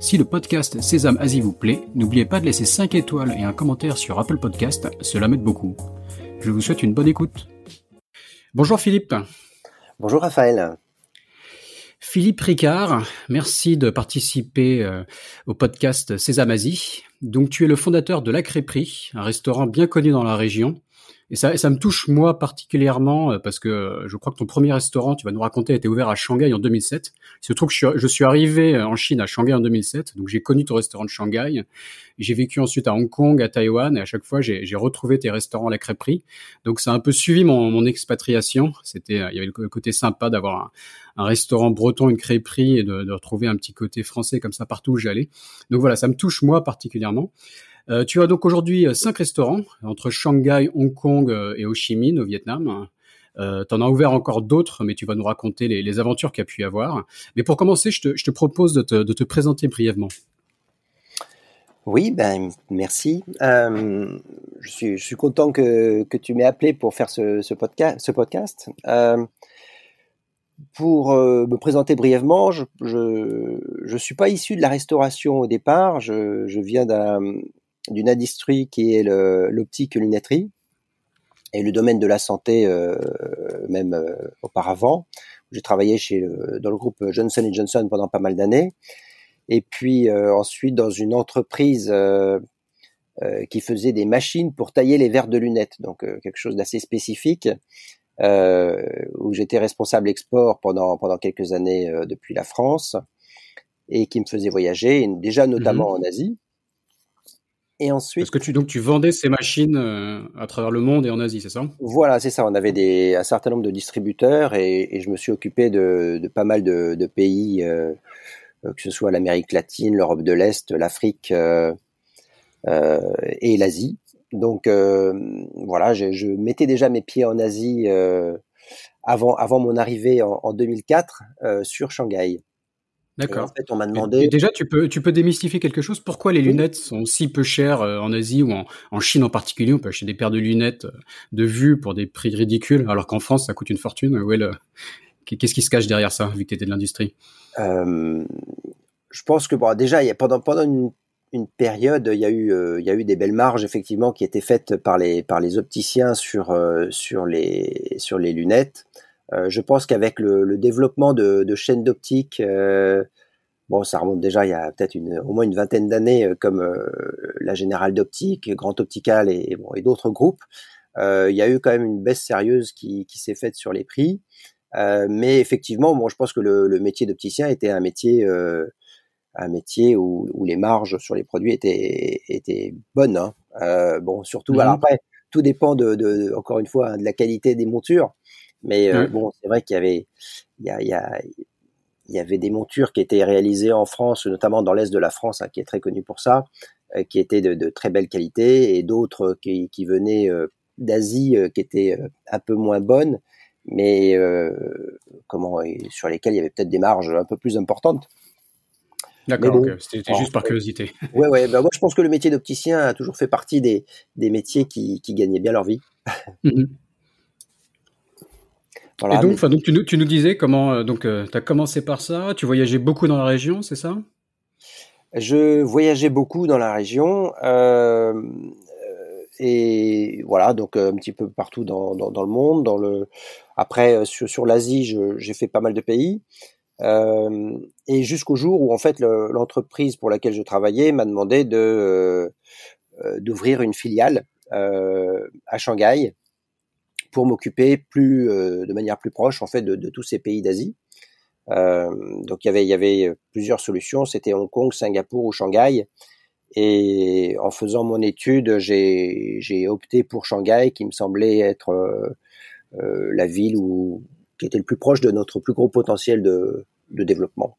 Si le podcast Sésame Asie vous plaît, n'oubliez pas de laisser 5 étoiles et un commentaire sur Apple Podcast, cela m'aide beaucoup. Je vous souhaite une bonne écoute. Bonjour Philippe. Bonjour Raphaël. Philippe Ricard, merci de participer euh, au podcast Sésame Asie. Donc tu es le fondateur de La Crêperie, un restaurant bien connu dans la région. Et ça, ça me touche moi particulièrement euh, parce que euh, je crois que ton premier restaurant, tu vas nous raconter, a été ouvert à Shanghai en 2007. Il se que je suis, je suis arrivé euh, en Chine à Shanghai en 2007, donc j'ai connu ton restaurant de Shanghai. J'ai vécu ensuite à Hong Kong, à Taïwan, et à chaque fois j'ai retrouvé tes restaurants à la crêperie. Donc ça a un peu suivi mon, mon expatriation. C'était, il y avait le côté sympa d'avoir un, un, restaurant breton, une crêperie, et de, de retrouver un petit côté français comme ça partout où j'allais. Donc voilà, ça me touche moi particulièrement. Euh, tu as donc aujourd'hui euh, cinq restaurants entre Shanghai, Hong Kong euh, et Ho Chi Minh au Vietnam. Euh, tu en as ouvert encore d'autres, mais tu vas nous raconter les, aventures qu'il y a pu y avoir. Mais pour commencer, je te, propose de te, présenter brièvement. Oui, ben merci. Je, suis, je suis content que, que tu m'aies appelé pour faire ce, ce, podcast. Pour me présenter brièvement, je je suis pas issu de la restauration au départ. Je, je viens d'un d'une industrie qui est l'optique lunetterie et le domaine de la santé euh, même euh, auparavant. J'ai travaillé chez le, dans le groupe Johnson Johnson pendant pas mal d'années et puis euh, ensuite dans une entreprise qui faisait des machines pour tailler les verres de lunettes, donc quelque chose d'assez spécifique. où j'étais responsable export pendant pendant quelques années depuis la France et qui me faisait voyager déjà notamment mmh. en Asie et ensuite. Parce que tu donc tu vendais ces machines euh, à travers le monde et en Asie, c'est ça? Voilà, c'est ça. On avait des un certain nombre de distributeurs et, et je me suis occupé de, de pas mal de, de pays, euh, que ce soit l'Amérique latine, l'Europe de l'Est, l'Afrique euh, euh et l'Asie. Donc euh, voilà, je, je, mettais déjà mes pieds en Asie avant avant mon arrivée en, en 2004 sur Shanghai. D'accord. En fait, on m'a demandé. Et déjà, tu peux, tu peux démystifier quelque chose? Pourquoi les lunettes sont si peu chères euh, en Asie ou en, en, Chine en particulier? On peut acheter des paires de lunettes euh, de vue pour des prix ridicules, alors qu'en France, ça coûte une fortune. Où le... Qu'est-ce qui se cache derrière ça, vu que tu étais de l'industrie? Euh, Je pense que bon, déjà, il y a, pendant, pendant une, une période, il y, a eu, euh, il y a eu des belles marges effectivement qui étaient faites par les, par les opticiens sur, euh, sur, les, sur les lunettes. Euh, je pense qu'avec le, le, développement de, de chaînes d'optique, euh, bon, ça remonte déjà il y a peut-être une, au moins une vingtaine d'années, euh, comme la Générale d'Optique, Grand Optical et, bon, et d'autres groupes, il y a eu quand même une baisse sérieuse qui, qui s'est faite sur les prix. mais effectivement, bon, je pense que le, le métier d'opticien était un métier un métier où, où, les marges sur les produits étaient, étaient bonnes. Hein. Euh, bon, surtout, mmh. alors après, tout dépend de, de, encore une fois, de la qualité des montures. Mais euh, bon, c'est vrai qu'il y avait, il y, a, il, y a, il y avait des montures qui étaient réalisées en France, notamment dans l'est de la France, hein, qui est très connu pour ça, euh, qui étaient de, de, très belle qualité, et d'autres qui, qui, venaient euh, d'Asie, qui étaient un peu moins bonnes, mais comment, sur lesquelles il y avait peut-être des marges un peu plus importantes. D'accord, bon, okay. c'était juste par curiosité. Ouais, ouais. Bah moi, je pense que le métier d'opticien a toujours fait partie des, des métiers qui, qui gagnaient bien leur vie. Mmh. Voilà, et donc, mais... donc tu, nous, tu nous disais comment euh, donc euh, tu as commencé par ça, tu voyageais beaucoup dans la région, c'est ça? Je voyageais beaucoup dans la région euh, et voilà donc un petit peu partout dans, dans, dans le monde. Dans le après sur, sur l'Asie, j'ai fait pas mal de pays euh, et jusqu'au jour où en fait l'entreprise pour laquelle je travaillais m'a demandé de d'ouvrir une filiale à Shanghai pour m'occuper plus euh, de manière plus proche en fait de, tous ces pays d'Asie. Euh, donc il y avait plusieurs solutions, c'était Hong Kong, Singapour ou Shanghai. Et en faisant mon étude, j'ai opté pour Shanghai, qui me semblait être euh, la ville où qui était le plus proche de notre plus gros potentiel de développement.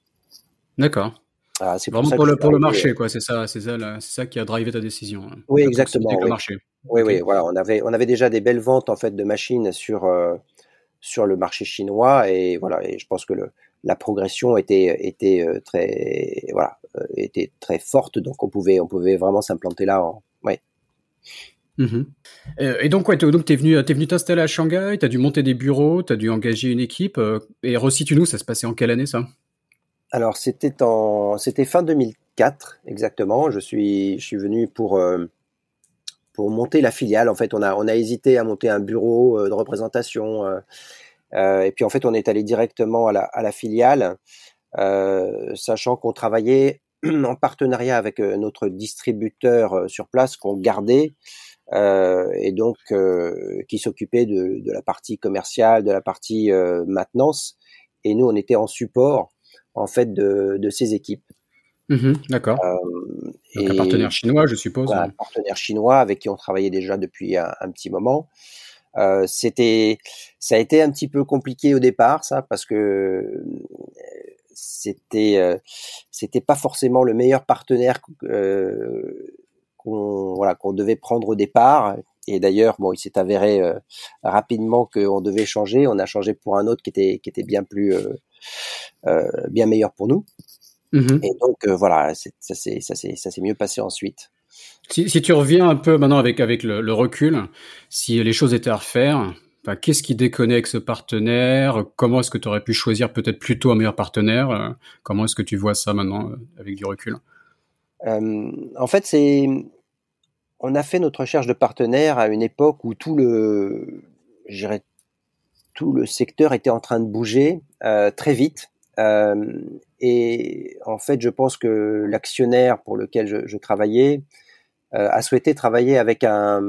D'accord. Ah, c'est vraiment pour, pour le, pour le marché, quoi. C'est ça, c'est ça, c'est ça qui a drivé ta décision. Hein. Oui, exactement. Le oui. marché. Oui, oui, voilà, on avait, on avait déjà des belles ventes en fait de machines sur sur le marché chinois et voilà, et je pense que le, la progression était était très voilà était très forte, donc on pouvait on pouvait vraiment s'implanter là. En, ouais. Mhm. Et donc, ouais, donc t'es venu, t'es venu t'installer à Shanghai, t'as dû monter des bureaux, t'as dû engager une équipe. et resitue-nous, ça se passait en quelle année ça? Alors, c'était en, c'était fin 2004 exactement. Je suis, je suis venu pour pour monter la filiale. En fait, on a on a hésité à monter un bureau de représentation. et puis en fait, on est allé directement à la, à la filiale, sachant qu'on travaillait en partenariat avec notre distributeur sur place qu'on gardait euh, et donc euh, qui s'occupait de, de, la partie commerciale, de la partie euh, maintenance, et nous on était en support en fait de, de ces équipes. Mmh D'accord. Euh, un partenaire chinois, je suppose. Un partenaire chinois avec qui on travaillait déjà depuis un, un petit moment. Euh, c'était, ça a été un petit peu compliqué au départ, ça, parce que c'était, c'était pas forcément le meilleur partenaire qu'on voilà qu'on devait prendre au départ. Et d'ailleurs, bon, il s'est avéré euh, rapidement qu'on devait changer. On a changé pour un autre qui était qui était bien plus euh, euh bien meilleur pour nous. Mmh Et donc euh, voilà, ça s'est mieux passé ensuite. Si, si, tu reviens un peu maintenant avec avec le, le recul, si les choses étaient à refaire, qu'est-ce qui déconnecte ce partenaire? Comment est-ce que tu aurais pu choisir peut-être plutôt un meilleur partenaire? Comment est-ce que tu vois ça maintenant avec du recul? Euh, en fait, c'est on a fait notre recherche de partenaires à une époque où tout le, tout le secteur était en train de bouger euh, très vite. Euh, et en fait, je pense que l'actionnaire pour lequel je, je travaillais euh, a souhaité travailler avec un,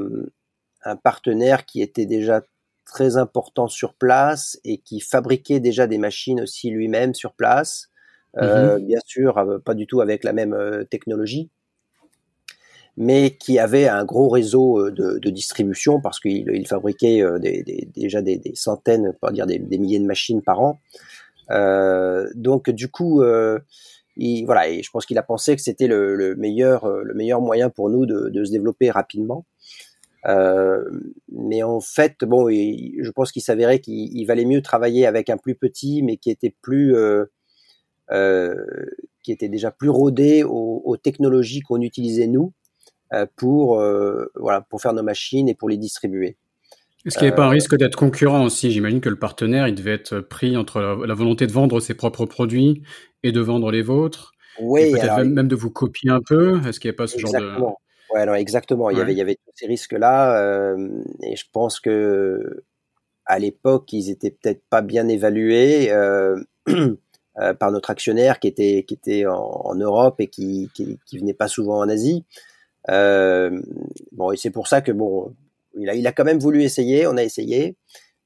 un, partenaire qui était déjà très important sur place et qui fabriquait déjà des machines aussi lui-même sur place. Euh, mhm. bien sûr, euh, pas du tout avec la même euh, technologie, mais qui avait un gros réseau de, de distribution parce qu'il il fabriquait des, des, déjà des, des, centaines, pas dire des, milliers de machines par an. donc du coup, il, voilà, je pense qu'il a pensé que c'était le, le, meilleur, le meilleur moyen pour nous de, se développer rapidement. Euh, mais en fait, bon, je pense qu'il s'avérait qu'il valait mieux travailler avec un plus petit, mais qui était plus euh, euh, qui était déjà plus rodé aux, technologies qu'on utilisait nous euh, pour euh, voilà pour faire nos machines et pour les distribuer. Est-ce qu'il n'y avait pas un risque d'être concurrent aussi? J'imagine que le partenaire, il devait être pris entre la, volonté de vendre ses propres produits et de vendre les vôtres. Oui, peut-être même, de vous copier un peu? Est-ce qu'il n'y a pas ce genre de Ouais, non, exactement. Il y avait, il y avait tous ces risques-là, euh, et je pense que à l'époque, ils étaient peut-être pas bien évalués. Euh, Euh, par notre actionnaire qui était qui était en, en Europe et qui, qui, qui venait pas souvent en Asie. Euh, bon, et c'est pour ça que bon, il a il a quand même voulu essayer. On a essayé.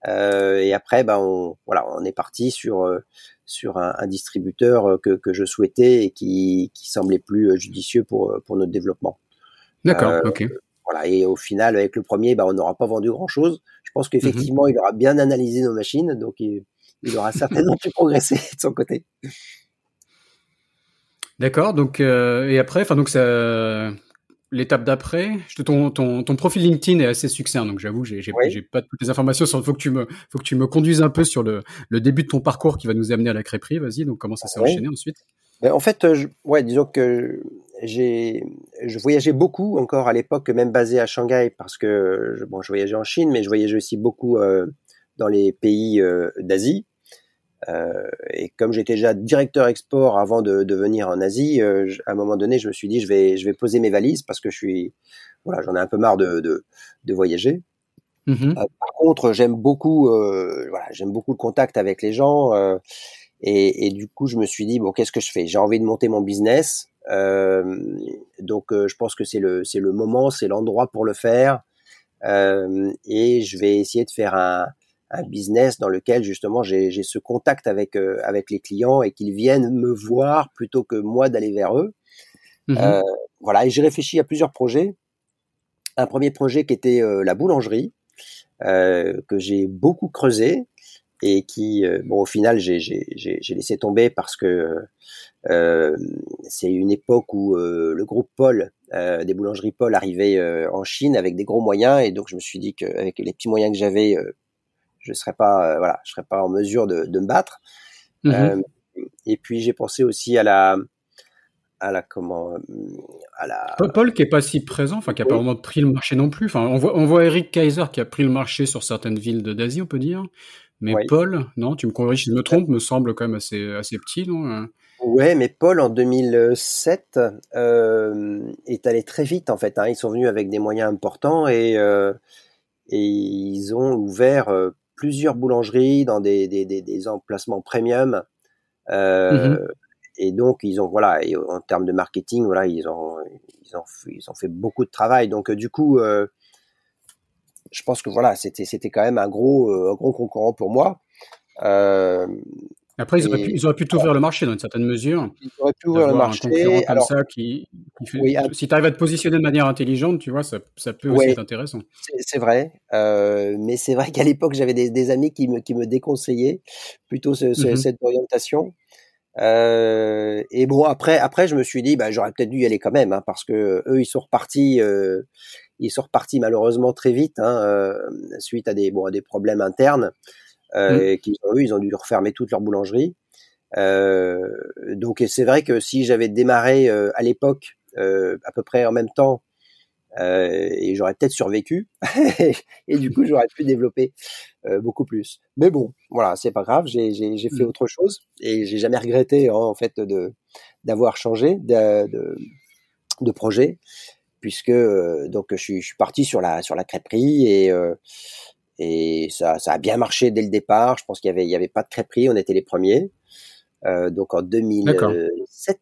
Euh, et après, ben on, voilà, on est parti sur euh, sur un, un, distributeur que, que je souhaitais et qui, qui semblait plus judicieux pour pour notre développement. D'accord. Ok. Voilà. Et au final, avec le premier, ben, on n'aura pas vendu grand chose. Je pense qu'effectivement, mm-hmm. il aura bien analysé nos machines, donc il, il aura certainement pu progresser de son côté. D'accord. Donc et après, enfin donc ça, l'étape d'après, ton, ton, ton profil LinkedIn est assez succinct, donc j'avoue, j'ai j'ai pas toutes les informations. Il faut que tu me faut que tu me conduises un peu sur le, le début de ton parcours qui va nous amener à la crêperie. Vas-y. Donc comment ça s'est enchaîné ensuite? Ben, En fait, euh, je, ouais, disons que j'ai je voyageais beaucoup encore à l'époque, même basé à Shanghai, parce que je, bon, je voyageais en Chine, mais je voyageais aussi beaucoup euh, dans les pays euh, d'Asie. Euh, et comme j'étais déjà directeur export avant de, de venir en Asie, euh, à un moment donné, je me suis dit je vais je vais poser mes valises parce que je suis voilà j'en ai un peu marre de de, de voyager. Mm-hmm. Euh, par contre, j'aime beaucoup voilà j'aime beaucoup le contact avec les gens et, et, du coup je me suis dit bon qu'est-ce que je fais? J'ai envie de monter mon business. donc je pense que c'est le c'est le moment, c'est l'endroit pour le faire. et je vais essayer de faire un un business dans lequel justement j'ai ce contact avec euh, avec les clients et qu'ils viennent me voir plutôt que moi d'aller vers eux. Mmh euh, voilà, et j'ai réfléchi à plusieurs projets. Un premier projet qui était euh, la boulangerie, que j'ai beaucoup creusé et qui, bon, au final, j'ai laissé tomber parce que c'est une époque où le groupe Paul, des boulangeries Paul, arrivait en Chine avec des gros moyens, et donc je me suis dit qu'avec les petits moyens que j'avais, je serais pas, voilà, je serais pas en mesure de, de me battre. Mmh et puis j'ai pensé aussi à la, à la comment à la Paul qui est pas si présent enfin qui a pas vraiment pris le marché non plus enfin on voit on voit Eric Kaiser qui a pris le marché sur certaines villes d'Asie on peut dire mais Paul non tu me corriges si je me trompe me semble quand même assez assez petit non? Ouais, mais Paul en 2007 euh, est allé très vite en fait. Hein. Ils sont venus avec des moyens importants et euh, et ils ont ouvert euh, plusieurs boulangeries dans des, des, des, des emplacements premium. Euh, mmh et donc ils ont voilà et en termes de marketing voilà ils ont ils ont ils ont fait beaucoup de travail. Donc euh, du coup euh, je pense que voilà c'était c'était quand même un gros un gros concurrent pour moi. Euh, après, ils auraient, pu, ils auraient pu t'ouvrir le marché dans une certaine mesure. Ils auraient pu ouvrir le marché. Un comme ça qui, qui fait, oui, si tu arrives à te positionner de manière intelligente, tu vois, ça, ça peut aussi être intéressant. C'est vrai, euh, mais c'est vrai qu'à l'époque, j'avais des, des, amis qui me, qui me déconseillaient plutôt ce, ce, mm -hmm. cette orientation. Euh, et bon après après je me suis dit bah j'aurais peut-être dû y aller quand même hein, parce que eux ils sont repartis euh, ils sont repartis malheureusement très vite hein, suite à des bon à des problèmes internes euh, mmh. qu'ils ont eu ils ont dû refermer toute leur boulangerie euh, donc c'est vrai que si j'avais démarré euh, à l'époque à peu près en même temps euh, et j'aurais peut-être survécu et du coup j'aurais pu développer euh, beaucoup plus. Mais bon, voilà, c'est pas grave, j'ai fait mmh. autre chose et j'ai jamais regretté hein, en fait de d'avoir changé de, de, de, projet puisque euh, donc je suis, je suis, parti sur la sur la crêperie et euh, et ça, ça a bien marché dès le départ. Je pense qu'il y avait il y avait pas de crêperie, on était les premiers. Euh, donc en 2007.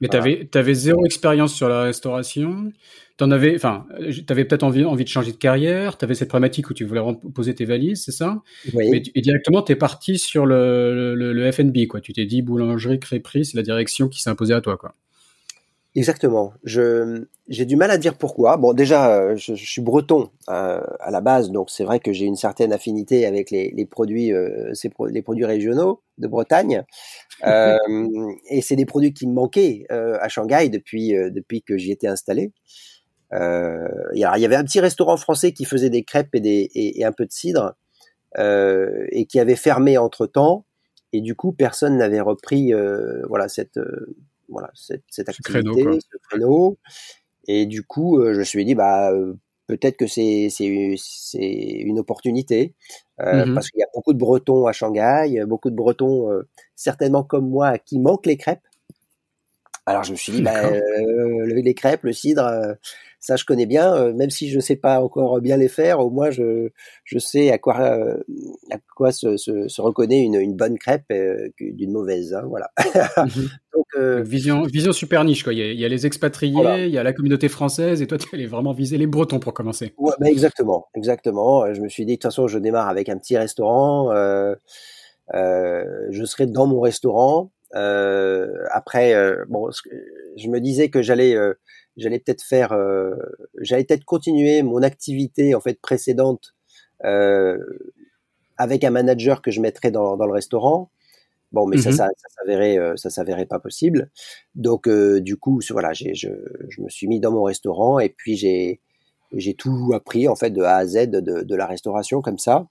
Mais voilà. tu avais, zéro expérience sur la restauration T'en avais, enfin, t'avais peut-être envie, envie de changer de carrière. T'avais cette problématique où tu voulais poser tes valises, c'est ça? Oui. Mais, Et directement, t'es parti sur le, le, le FNB, quoi. Tu t'es dit boulangerie, crêperie, c'est la direction qui s'est imposée à toi, quoi. Exactement. Je j'ai du mal à dire pourquoi. Bon, déjà, je, je suis breton euh, à la base, donc c'est vrai que j'ai une certaine affinité avec les, les produits, euh, ces pro les produits régionaux de Bretagne, euh, et c'est des produits qui me manquaient euh, à Shanghai depuis euh, depuis que j'y étais installé. Euh, il y avait un petit restaurant français qui faisait des crêpes et, des, et, et un peu de cidre euh, et qui avait fermé entre temps. Et du coup, personne n'avait repris euh, voilà cette euh, voilà cette, cette activité, ce créneau, ce créneau. Et du coup, je me suis dit bah peut-être que c'est c'est c'est une opportunité euh, mmh parce qu'il y a beaucoup de Bretons à Shanghai, beaucoup de Bretons certainement comme moi qui manquent les crêpes. Alors je me suis dit bah, euh, les crêpes, le cidre, ça je connais bien, euh, même si je sais pas encore bien les faire, au moins je, je sais à quoi, euh, à quoi se, se, se reconnaît une, une, bonne crêpe euh, d'une mauvaise. Hein, voilà. Mhm. Donc, euh, vision, vision super niche. Quoi. Il, y a, il y a les expatriés, voilà. il y a la communauté française, et toi tu allais vraiment viser les Bretons pour commencer. Ouais, bah exactement, exactement. Je me suis dit de toute façon je démarre avec un petit restaurant. je serai dans mon restaurant. après, bon, je me disais que j'allais j'allais peut-être faire, euh, j'allais peut-être continuer mon activité en fait précédente euh, avec un manager que je mettrais dans, dans le restaurant. Bon, mais mm -hmm. ça, ça, ça s'avérait, euh, ça s'avérait pas possible. Donc, euh, du coup, voilà, j'ai, je, je me suis mis dans mon restaurant et puis j'ai, j'ai tout appris en fait de A à Z de, de la restauration comme ça.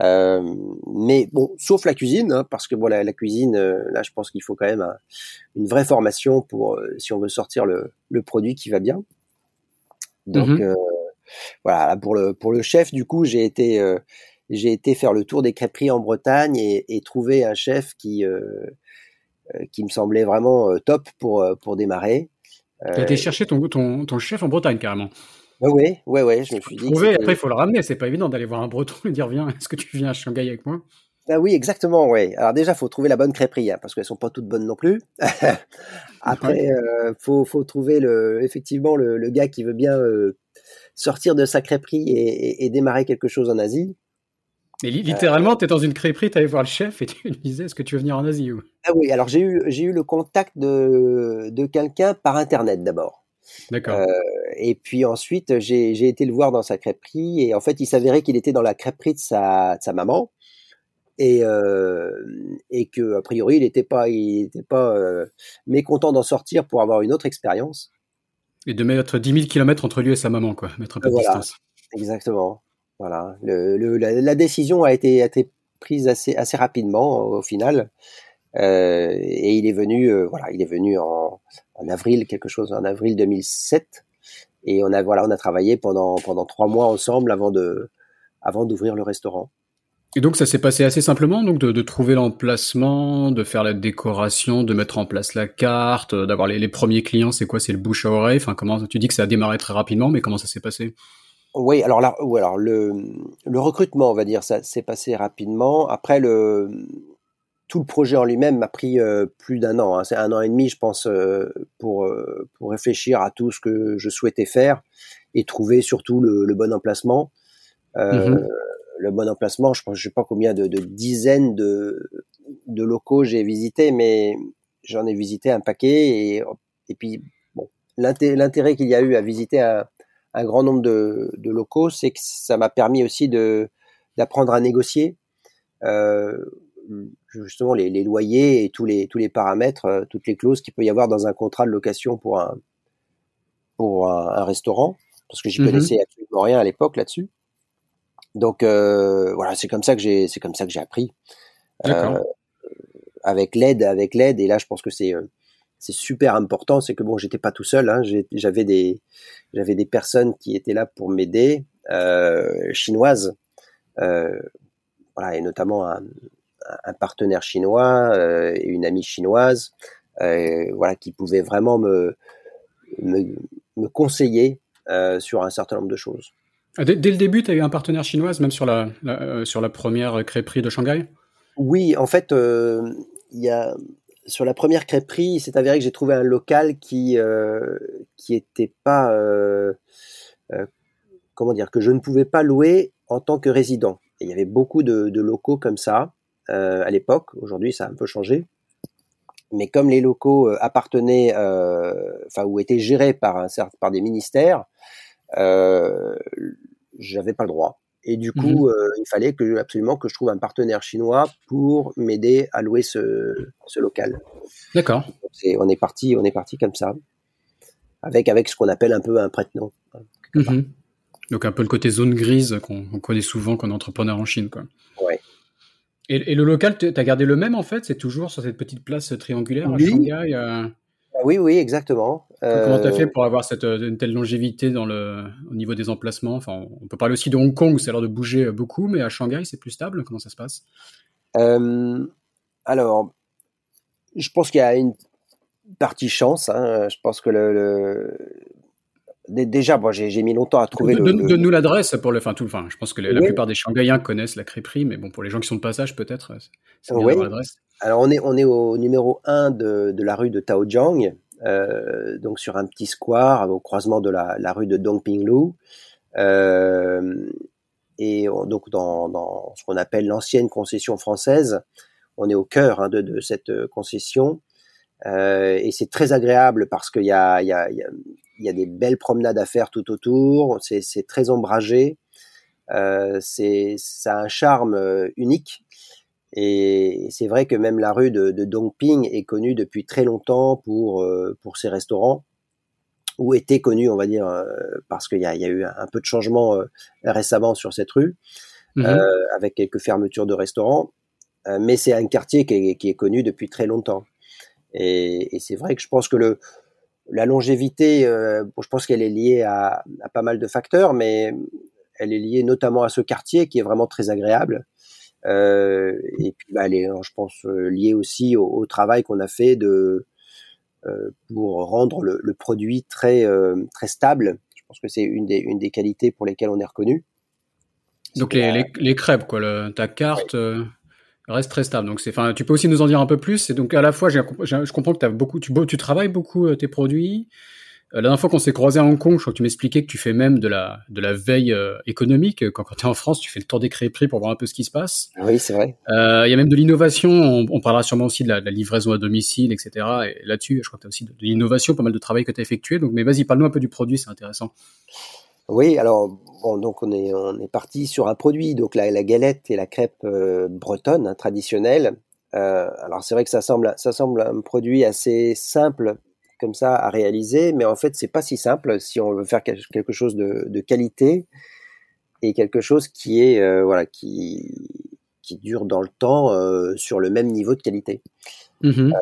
Euh, mais bon, sauf la cuisine, hein, parce que bon, la, la cuisine, euh, là, je pense qu'il faut quand même un, une vraie formation pour euh, si on veut sortir le, le, produit qui va bien. Donc -hmm. voilà, pour le pour le chef, du coup, j'ai été j'ai été faire le tour des crêperies en Bretagne et, et trouver un chef qui qui me semblait vraiment top pour pour démarrer. Tu as été chercher ton, ton, ton chef en Bretagne carrément. Oui, oui, oui, je me suis dit. Trouver, après, il faut le ramener. C'est pas évident d'aller voir un breton et dire Viens, est-ce que tu viens à Shanghai avec moi? Ah oui, exactement, oui. Alors déjà, faut trouver la bonne crêperie, hein, parce qu'elles sont pas toutes bonnes non plus. Après, euh, faut, faut trouver le, effectivement le, le gars qui veut bien euh, sortir de sa crêperie et, et, et, démarrer quelque chose en Asie. Mais littéralement, euh, tu es dans une crêperie, tu allais voir le chef et tu lui disais est-ce que tu veux venir en Asie ou... Ah oui, alors j'ai eu, j'ai eu le contact de, de quelqu'un par Internet d'abord. D'accord. Euh, et puis ensuite, j'ai été le voir dans sa crêperie et en fait, il s'avérait qu'il était dans la crêperie de sa, de sa maman. et et que a priori il n'était pas il était pas mécontent d'en sortir pour avoir une autre expérience. Et de mettre 10 000 km entre lui et sa maman, quoi, mettre un peu de distance. Exactement. Voilà. Le, la, décision a été, a été prise assez, assez rapidement au final. Euh, et il est venu, euh, voilà, il est venu en, en, avril, quelque chose, en avril 2007. Et on a, voilà, on a travaillé pendant, pendant trois mois ensemble avant de, avant d'ouvrir le restaurant. Et donc ça s'est passé assez simplement, donc de, de trouver l'emplacement, de faire la décoration, de mettre en place la carte, d'avoir les, les, premiers clients. C'est quoi C'est le bouche à oreille? Enfin, comment tu dis que ça a démarré très rapidement, mais comment ça s'est passé? Oui, alors là, ou alors le, le recrutement, on va dire, ça s'est passé rapidement. Après, le, tout le projet en lui-même m'a pris euh, plus d'un an. Hein. C'est un an et demi, je pense, euh, pour, euh, pour réfléchir à tout ce que je souhaitais faire et trouver surtout le, le bon emplacement. Mmh le bon emplacement, je pense, je sais pas combien de, de dizaines de, de locaux j'ai visité, mais j'en ai visité un paquet et, et puis bon, l'intérêt qu'il y a eu à visiter un, un grand nombre de, de locaux, c'est que ça m'a permis aussi de d'apprendre à négocier euh, justement les, les, loyers et tous les tous les paramètres, euh, toutes les clauses qu'il peut y avoir dans un contrat de location pour un pour un, restaurant, parce que j'y mhm. connaissais absolument rien à l'époque là-dessus. Donc euh, voilà, c'est comme ça que j'ai c'est comme ça que j'ai appris. Euh, avec l'aide, avec l'aide, et là je pense que c'est c'est super important, c'est que bon, j'étais pas tout seul. Hein, j'avais des j'avais des personnes qui étaient là pour m'aider, euh, chinoises, voilà, et notamment un, un partenaire chinois euh, et une amie chinoise, euh, voilà, qui pouvaient vraiment me me, me conseiller euh, sur un certain nombre de choses. Ah, dès, dès le début, tu as eu un partenaire chinois, même sur la, la sur la première crêperie de Shanghai? Oui, en fait, il y a sur la première crêperie, il s'est avéré que j'ai trouvé un local qui euh, qui était pas euh, euh, comment dire que je ne pouvais pas louer en tant que résident. Et il y avait beaucoup de, de locaux comme ça à l'époque. Aujourd'hui, ça a un peu changé. Mais comme les locaux appartenaient, enfin ou étaient gérés par un par des ministères, j'avais pas le droit. Et du mmh coup, euh, il fallait que absolument que je trouve un partenaire chinois pour m'aider à louer ce, ce local. D'accord. On est parti, on est parti comme ça, avec avec ce qu'on appelle un peu un prête-nom. Hein, mmh Donc un peu le côté zone grise qu'on connaît souvent quand on est entrepreneur en Chine, quoi. Ouais. Et, et le local, tu as gardé le même en fait C'est toujours sur cette petite place triangulaire à Shanghai euh... Oui, oui, exactement. Comment tu as fait euh, pour avoir cette, une telle longévité dans le, au niveau des emplacements? Enfin, On peut parler aussi de Hong Kong où ça a l'air de bouger beaucoup, mais à Shanghai, c'est plus stable. Comment ça se passe? Euh, Alors, je pense qu'il y a une partie chance. Hein. Je pense que le, déjà, moi, j'ai mis longtemps à trouver le. Donne-nous l'adresse pour le. Enfin, tout. Enfin, je pense que la plupart des Shanghaïens connaissent la crêperie, mais bon, pour les gens qui sont de passage, peut-être, c'est bien oui. l'adresse. Alors, on est, on est au numéro 1 de, de la rue de Taojiang, euh, donc sur un petit square au croisement de la, la rue de Dongpinglu. Euh, et donc, dans, dans ce qu'on appelle l'ancienne concession française, on est au cœur hein, de, de, cette concession. Euh, et c'est très agréable parce qu'il y a, y, a, il y a des belles promenades à faire tout autour. C'est très ombragé. Euh, c'est ça a un charme euh, unique. Et c'est vrai que même la rue de, de, Dongping est connue depuis très longtemps pour euh, pour ses restaurants, ou était connue, on va dire, euh, parce qu'il y a, y a, eu un peu de changement récemment sur cette rue, mmh avec quelques fermetures de restaurants. mais c'est un quartier qui est, qui est, connu depuis très longtemps. Et, et c'est vrai que je pense que le la longévité, euh, je pense qu'elle est liée à, à, pas mal de facteurs, mais elle est liée notamment à ce quartier qui est vraiment très agréable. Euh, et puis, bah, elle est, je pense, euh, liée aussi au, au travail qu'on a fait de euh, pour rendre le, le produit très euh, très stable. Je pense que c'est une des une des qualités pour lesquelles on est reconnu. Donc les, les, les, crêpes, quoi, le, ta carte. Ouais reste très stable. Donc c'est, enfin, tu peux aussi nous en dire un peu plus. Et donc à la fois, je comprends que tu as beaucoup, tu, tu travailles beaucoup euh, tes produits. Euh, la dernière fois qu'on s'est croisé à Hong Kong, je crois que tu m'expliquais que tu fais même de la de la veille euh, économique. Quand, quand tu es en France, tu fais le tour des crêperies pour voir un peu ce qui se passe. Oui, c'est vrai. Il euh, y a même de l'innovation. On, on, parlera sûrement aussi de la, de la, livraison à domicile, etc. Et là-dessus, je crois que tu as aussi de, de l'innovation, pas mal de travail que tu as effectué. Donc, mais vas-y, parle-nous un peu du produit, c'est intéressant. Oui, alors bon, donc on est on est parti sur un produit, donc la, la galette et la crêpe bretonne hein, traditionnelle. alors c'est vrai que ça semble ça semble un produit assez simple comme ça à réaliser, mais en fait c'est pas si simple si on veut faire quelque chose de, de qualité et quelque chose qui est voilà qui qui dure dans le temps euh, sur le même niveau de qualité. Mhm.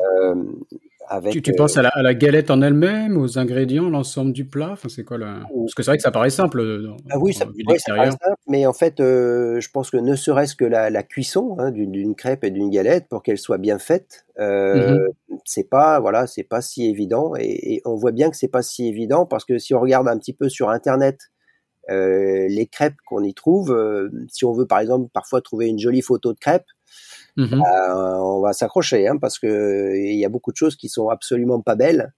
Euh, avec, tu, penses à la, galette en elle-même, aux ingrédients, l'ensemble du plat? Enfin, c'est quoi Parce que c'est vrai que ça paraît simple. ah oui, ça, paraît simple, mais en fait, euh, je pense que ne serait-ce que la, cuisson hein, d'une crêpe et d'une galette, pour qu'elle soit bien faite, mhm. c'est pas voilà, c'est pas si évident. Et, et, on voit bien que c'est pas si évident parce que si on regarde un petit peu sur Internet euh, les crêpes qu'on y trouve, euh, si on veut par exemple parfois trouver une jolie photo de crêpe, mhm. bah, on va s'accrocher hein, parce que il y a beaucoup de choses qui sont absolument pas belles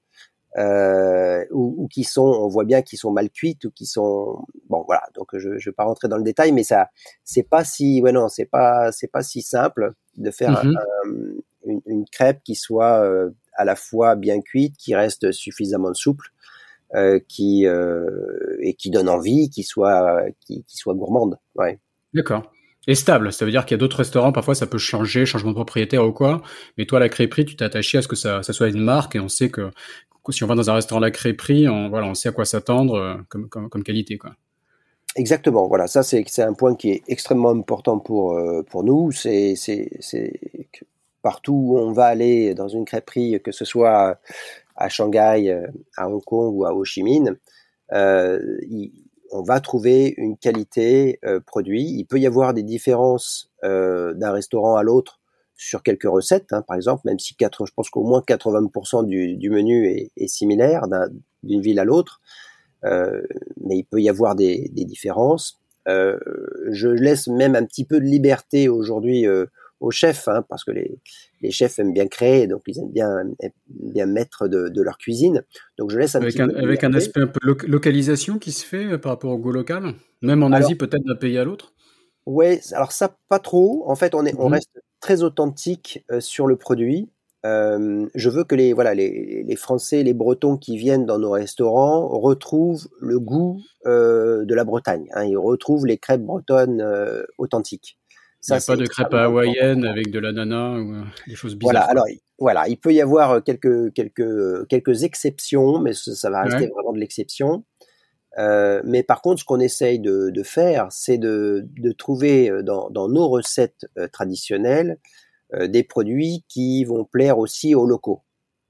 euh, ou, qui sont, on voit bien qu'ils sont mal cuites ou qui sont bon voilà. Donc je je vais pas rentrer dans le détail, mais ça c'est pas si ouais non c'est pas c'est pas si simple de faire mhm. une, une, crêpe qui soit à la fois bien cuite, qui reste suffisamment souple euh, qui euh, et qui donne envie, qui soit qui, qui soit gourmande. Ouais. D'accord. Et stable, ça veut dire qu'il y a d'autres restaurants, parfois ça peut changer, changement de propriétaire ou quoi. Mais toi, la crêperie, tu t'es attaché à ce que ça, ça soit une marque et on sait que si on va dans un restaurant la crêperie, on, voilà, on sait à quoi s'attendre euh, comme, comme, qualité. Quoi. Exactement, voilà, ça c'est un point qui est extrêmement important pour, pour nous. C'est partout où on va aller dans une crêperie, que ce soit à Shanghai, euh, à Hong Kong ou à Ho Chi Minh, euh, on va trouver une qualité euh, produit. Il peut y avoir des différences d'un restaurant à l'autre sur quelques recettes, hein, par exemple, même si 4, je pense qu'au moins 80% du, menu est, similaire d'une ville à l'autre, euh, mais il peut y avoir des, différences. Euh, je laisse même un petit peu de liberté aujourd'hui aux chefs, hein, parce que les, les, chefs aiment bien créer, donc ils aiment bien, bien mettre de, de leur cuisine. Donc je laisse un avec petit un, peu Avec un aspect un peu localisation qui se fait euh, par rapport au goût local, même en Asie peut-être d'un pays à l'autre? Ouais, alors ça pas trop. En fait, on est, on mhm. reste très authentique euh, sur le produit. Euh, je veux que les voilà les, les, Français, les Bretons qui viennent dans nos restaurants retrouvent le goût euh, de la Bretagne. Hein, ils retrouvent les crêpes bretonnes euh, authentiques. Ça, il n'y a pas de crêpe hawaïenne avec de l'ananas ou euh, des choses bizarres. Voilà, alors voilà, il peut y avoir euh, quelques quelques quelques exceptions, mais ça, va rester vraiment de l'exception. Euh, mais par contre, ce qu'on essaye de, de faire, c'est de, de, trouver dans, dans, nos recettes traditionnelles euh, des produits qui vont plaire aussi aux locaux.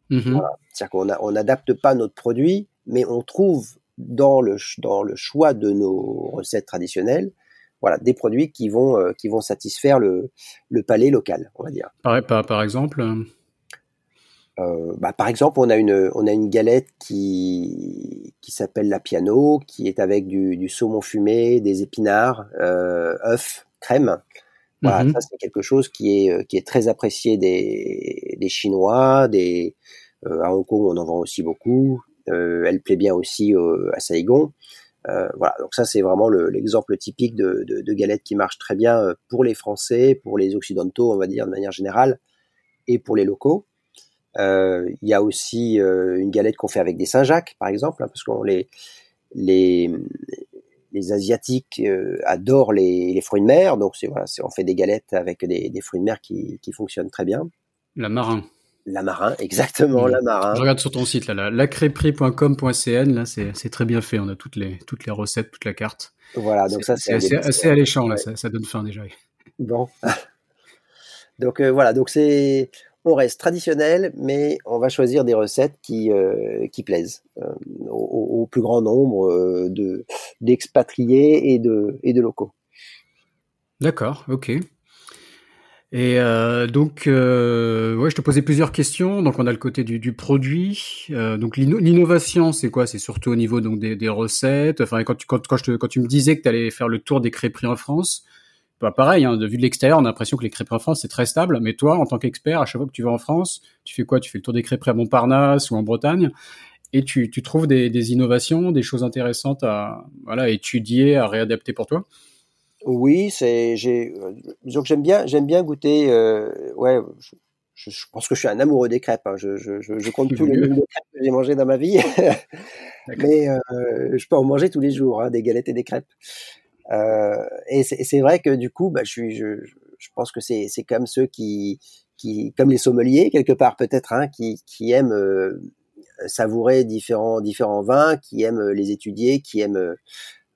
Mmh voilà. C'est-à-dire qu'on on n'adapte pas notre produit, mais on trouve dans le, dans le choix de nos recettes traditionnelles voilà, des produits qui vont, euh, qui vont satisfaire le, le palais local, on va dire. Par, par, par exemple euh, euh bah, Par exemple, on a une, on a une galette qui, qui s'appelle la piano, qui est avec du, du saumon fumé, des épinards, euh, œufs, crème. Voilà, mhm. ça c'est quelque chose qui est, qui est très apprécié des, des Chinois, des, euh, à Hong Kong on en vend aussi beaucoup. elle plaît bien aussi à Saigon. Euh, voilà, donc ça c'est vraiment l'exemple typique de, de, galette qui marche très bien euh, pour les Français, pour les Occidentaux, on va dire de manière générale, et pour les locaux. Euh, il y a aussi une galette qu'on fait avec des Saint-Jacques, par exemple, hein, parce que les, les, les Asiatiques adorent les, fruits de mer, donc on fait des galettes avec des, des, fruits de mer qui, qui fonctionnent très bien. La marin. La marin, exactement, la marin. Je regarde sur ton site, là, lacréperie.com.cn, là, c'est très bien fait. On a toutes les, toutes les recettes, toute la carte. Voilà, donc ça, c'est assez, assez, alléchant, là, ça, ça, donne faim déjà. Bon. donc euh, voilà, donc c'est, on reste traditionnel, mais on va choisir des recettes qui, euh, qui plaisent euh, au, au, plus grand nombre de d'expatriés et de, et de locaux. D'accord, ok. Et euh, donc, euh, ouais, je te posais plusieurs questions. Donc, on a le côté du, du produit. Euh, donc, l'innovation, c'est quoi? C'est surtout au niveau donc des, des recettes. Enfin, quand tu, quand, quand, je te, quand tu me disais que tu allais faire le tour des crêperies en France, bah, pareil, hein, de vue de l'extérieur, on a l'impression que les crêperies en France, c'est très stable. Mais toi, en tant qu'expert, à chaque fois que tu vas en France, tu fais quoi? Tu fais le tour des crêperies à Montparnasse ou en Bretagne et tu, tu trouves des, des innovations, des choses intéressantes à voilà, étudier, à réadapter pour toi? Oui, c'est j'ai euh, que j'aime bien j'aime bien goûter euh, ouais je, pense que je suis un amoureux des crêpes. Hein. Je, je, je, compte tous les crêpes que j'ai mangé dans ma vie, mais euh, je peux en manger tous les jours, hein, des galettes et des crêpes. Euh, et c'est vrai que du coup, bah, je, suis, je, je pense que c'est comme ceux qui, qui, comme les sommeliers quelque part peut-être, hein, qui, qui aiment euh, savourer différents différents vins, qui aiment les étudier, qui aiment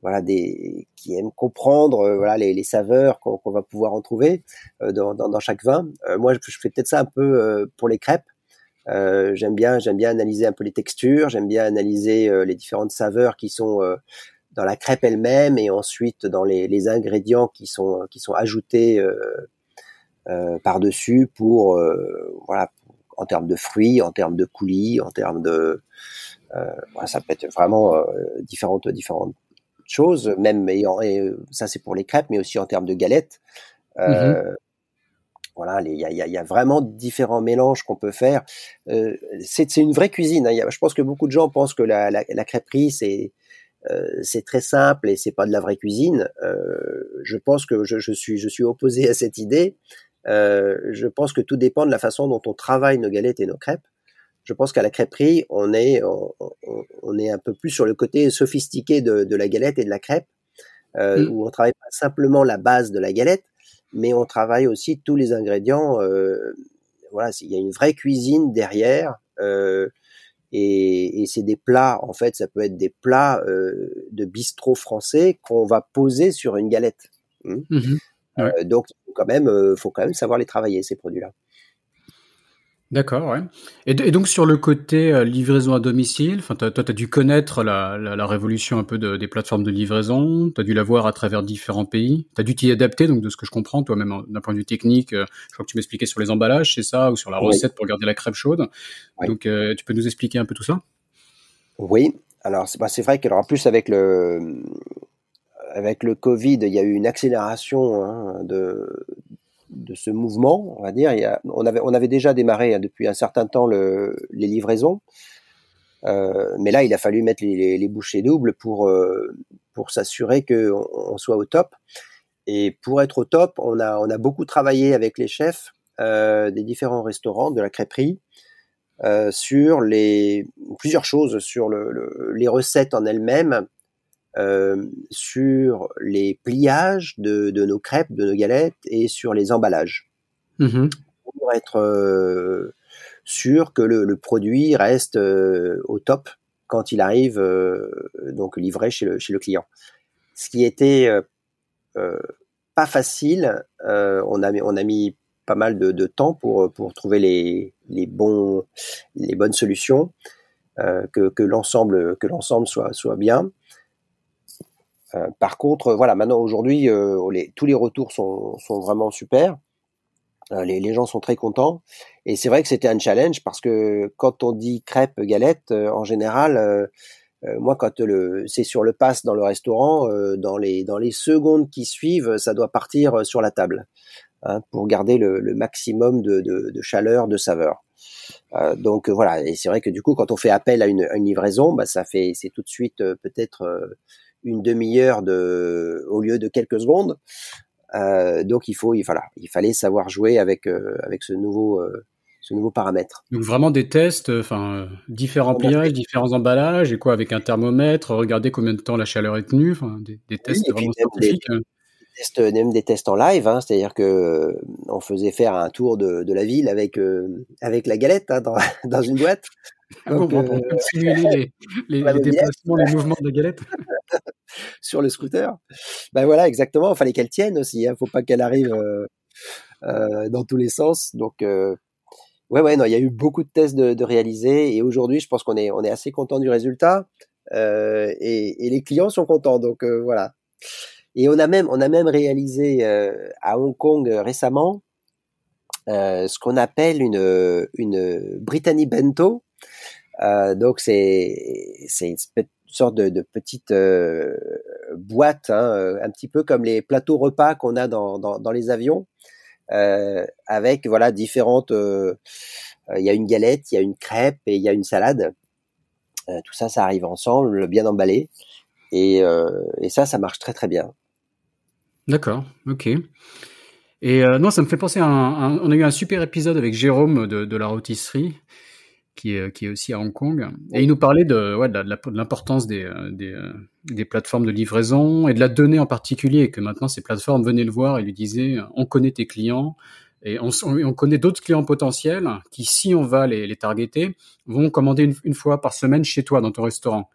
voilà des qui aiment comprendre euh, voilà les, saveurs qu'on va pouvoir en trouver euh, dans, dans, dans, chaque vin. Euh, moi, je, fais peut-être ça un peu pour les crêpes. j'aime bien j'aime bien analyser un peu les textures, j'aime bien analyser les différentes saveurs qui sont dans la crêpe elle-même et ensuite dans les, les, ingrédients qui sont qui sont ajoutés par dessus pour voilà en termes de fruits, en termes de coulis, en termes de voilà, ça peut être vraiment différentes différentes choses, même et, et ça c'est pour les crêpes, mais aussi en termes de galettes. Euh, mhm. Voilà, il y a, y a, vraiment différents mélanges qu'on peut faire. Euh, c'est une vraie cuisine. Hein. je pense que beaucoup de gens pensent que la, la, la crêperie c'est euh, c'est très simple et c'est pas de la vraie cuisine. Euh, je pense que je, je, suis je suis opposé à cette idée. Euh, je pense que tout dépend de la façon dont on travaille nos galettes et nos crêpes je pense qu'à la crêperie, on est, on, est un peu plus sur le côté sophistiqué de, la galette et de la crêpe, euh, mmh. où on travaille pas simplement la base de la galette, mais on travaille aussi tous les ingrédients. Euh, voilà, il y a une vraie cuisine derrière, euh, et, c'est des plats. En fait, ça peut être des plats de bistrot français qu'on va poser sur une galette. Mmh. Mmh donc, quand même, faut quand même savoir les travailler ces produits-là. D'accord, ouais. Et, donc sur le côté euh, livraison à domicile, enfin toi, tu as dû connaître la, la, révolution un peu des plateformes de livraison, tu as dû la voir à travers différents pays, tu as dû t'y adapter, donc de ce que je comprends, toi-même d'un point de vue technique, euh, je crois que tu m'expliquais sur les emballages, c'est ça, ou sur la recette pour garder la crêpe chaude. Donc euh, tu peux nous expliquer un peu tout ça? Oui, alors c'est bah, vrai qu'en plus avec le avec le Covid, il y a eu une accélération hein, de, de ce mouvement, on va dire. on, avait, déjà démarré hein, depuis un certain temps le, les livraisons, euh, mais là, il a fallu mettre les, bouchées doubles pour, euh, s'assurer qu'on on soit au top. Et pour être au top, on a, beaucoup travaillé avec les chefs euh, des différents restaurants, de la crêperie, sur plusieurs choses, sur le, les recettes en elles-mêmes, sur les pliages de, nos crêpes, de nos galettes et sur les emballages. Mmh pour être euh, sûr que le, produit reste euh, au top quand il arrive donc livré chez le, chez le client. Ce qui était pas facile, on, a, on a mis pas mal de, temps pour, pour trouver les, les, bons, les bonnes solutions, que, que l'ensemble soit, soit bien. Euh, par contre, voilà, maintenant aujourd'hui, euh, tous les retours sont, vraiment super. Euh, les, gens sont très contents. Et c'est vrai que c'était un challenge parce que quand on dit crêpe galette, en général, moi, quand c'est sur le pass dans le restaurant, dans les dans les secondes qui suivent, ça doit partir sur la table hein, pour garder le, maximum de, chaleur, de saveur. donc voilà, et c'est vrai que du coup, quand on fait appel à une, livraison, bah, ça fait c'est tout de suite peut-être une demi-heure de, au lieu de quelques secondes. Euh, donc il faut, il, voilà, il fallait savoir jouer avec euh, avec ce nouveau euh, ce nouveau paramètre. Donc vraiment des tests, enfin différents pliages, différents emballages et quoi avec un thermomètre, regarder combien de temps la chaleur est tenue, des, tests vraiment scientifiques. Des, tests, même des tests en live, hein, c'est-à-dire que on faisait faire un tour de, de la ville avec avec la galette hein, dans, dans une boîte. Donc, pour, simuler les, les, les déplacements, les mouvements de la galette. sur le scooter. Ben voilà, exactement. Il fallait qu'elle tienne aussi. Il hein. faut pas qu'elle arrive euh, euh, dans tous les sens. Donc euh, ouais, ouais, non, il y a eu beaucoup de tests de, de réaliser et aujourd'hui, je pense qu'on est on est assez content du résultat et, et, les clients sont contents. Donc voilà. Et on a même on a même réalisé à Hong Kong récemment ce qu'on appelle une une Brittany Bento. donc c'est une sorte de, petite euh, boîte, hein, euh, un petit peu comme les plateaux repas qu'on a dans, dans, les avions, euh, avec voilà différentes. Il y a une galette, il y a une crêpe et il y a une salade. tout ça, ça arrive ensemble, bien emballé, et, et ça, ça marche très très bien. D'accord, ok. Et non, ça me fait penser à un, On a eu un super épisode avec Jérôme de, la rôtisserie qui est, qui est aussi à Hong Kong. Et il nous parlait de, de, l'importance des, euh, euh, des, plateformes de livraison et de la donnée en particulier, et que maintenant ces plateformes venaient le voir et lui disaient on connaît tes clients et on, on connaît d'autres clients potentiels qui, si on va les, les targeter, vont commander une, une, fois par semaine chez toi dans ton restaurant.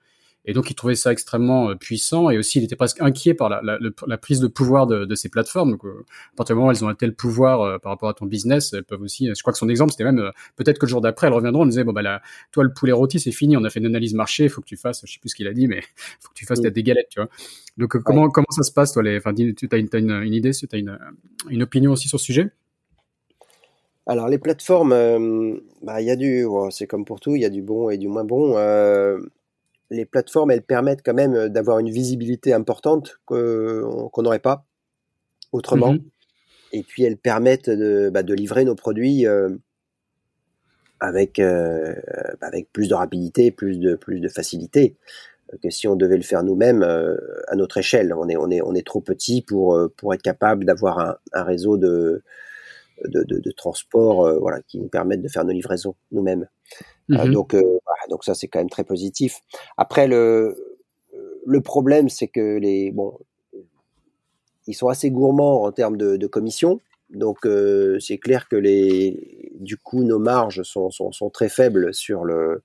Et donc, il trouvait ça extrêmement euh, puissant. Et aussi, il était presque inquiet par la, la, la prise de pouvoir de, de ces plateformes. Donc, euh, à partir du moment où elles ont un tel pouvoir euh, par rapport à ton business, elles peuvent aussi. Je crois que son exemple, c'était même peut-être que le jour d'après, elles reviendront. On disait bon bah là, toi le poulet rôti, c'est fini. On a fait une analyse marché. Il faut que tu fasses. Je sais plus ce qu'il a dit, mais il faut que tu fasses des galettes, tu vois. Donc, comment comment ça se passe, toi les Enfin, tu as une, as une, une idée, tu as une, une opinion aussi sur ce sujet? Alors les plateformes, bah, il y a du, c'est comme pour tout, il y a du bon et du moins bon. Euh, les plateformes, elles permettent quand même euh, d'avoir une visibilité importante qu'on n'aurait pas autrement. Mhm. Et puis elles permettent de, bah, livrer nos produits euh, avec, euh, avec plus de rapidité, plus de, plus de facilité que si on devait le faire nous-mêmes à notre échelle. On est, on est, on est trop petit pour, pour être capable d'avoir un, un, réseau de, de, de, de transport voilà, qui nous permettent de faire nos livraisons nous-mêmes. Euh, mmh donc, euh, donc ça c'est quand même très positif. Après le le problème c'est que les bon ils sont assez gourmands en termes de, de commission. Donc euh, c'est clair que les du coup nos marges sont, sont, sont, très faibles sur le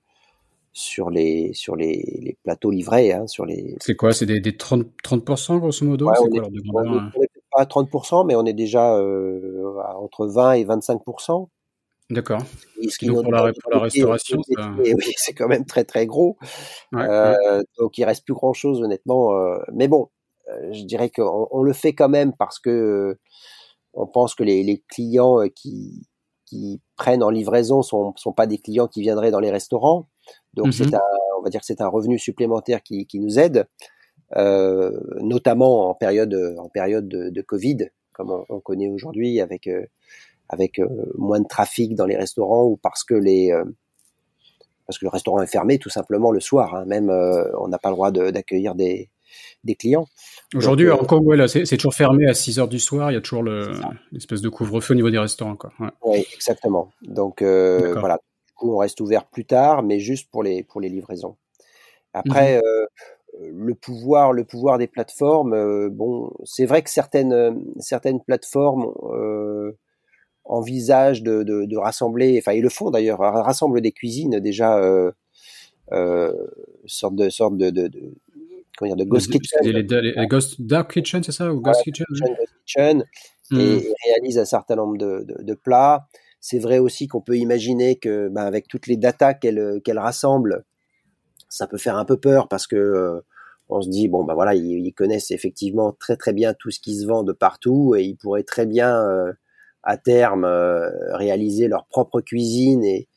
sur les sur les, les plateaux livrés hein, sur les C'est quoi? C'est des, des 30 30 grosso modo? Ouais, c'est quoi leur pas à 30 mais on est déjà euh, entre 20 et 25 D'accord. Donc pour la, pour la restauration, oui, c'est quand même très très gros. euh, Donc il reste plus grand chose honnêtement. Euh, mais bon, euh, je dirais qu'on on le fait quand même parce que on pense que les, les clients qui, qui prennent en livraison sont sont pas des clients qui viendraient dans les restaurants. Donc c'est mmh un, on va dire que c'est un revenu supplémentaire qui, qui nous aide, notamment en période en période de, de Covid, comme on, on connaît aujourd'hui avec avec euh, moins de trafic dans les restaurants ou parce que les euh, parce que le restaurant est fermé tout simplement le soir. Hein. Même euh, on n'a pas le droit d'accueillir des, des clients. Aujourd'hui, en Hong Kong, c'est toujours fermé à 6 heures du soir. Il y a toujours l'espèce de couvre-feu au niveau des restaurants. Quoi. Oui, exactement. Donc voilà, du coup, on reste ouvert plus tard, mais juste pour les, pour les livraisons. Après, mmh le pouvoir, le pouvoir des plateformes, bon, c'est vrai que certaines, certaines plateformes envisagent de, de, de, rassembler, enfin ils le font d'ailleurs, rassemblent des cuisines déjà, euh, euh, sorte de sorte de, de, de comment dire, de ghost kitchen. Les, les, ghost dark kitchen, c'est ça, ou ghost kitchen, kitchen, ghost kitchen hmm. et, réalise un certain nombre de, de plats. C'est vrai aussi qu'on peut imaginer que, ben, avec toutes les datas qu'elle qu'elle rassemble, ça peut faire un peu peur parce que euh, on se dit bon ben voilà ils, ils, connaissent effectivement très très bien tout ce qui se vend de partout et ils pourraient très bien euh, à terme euh, réaliser leur propre cuisine et,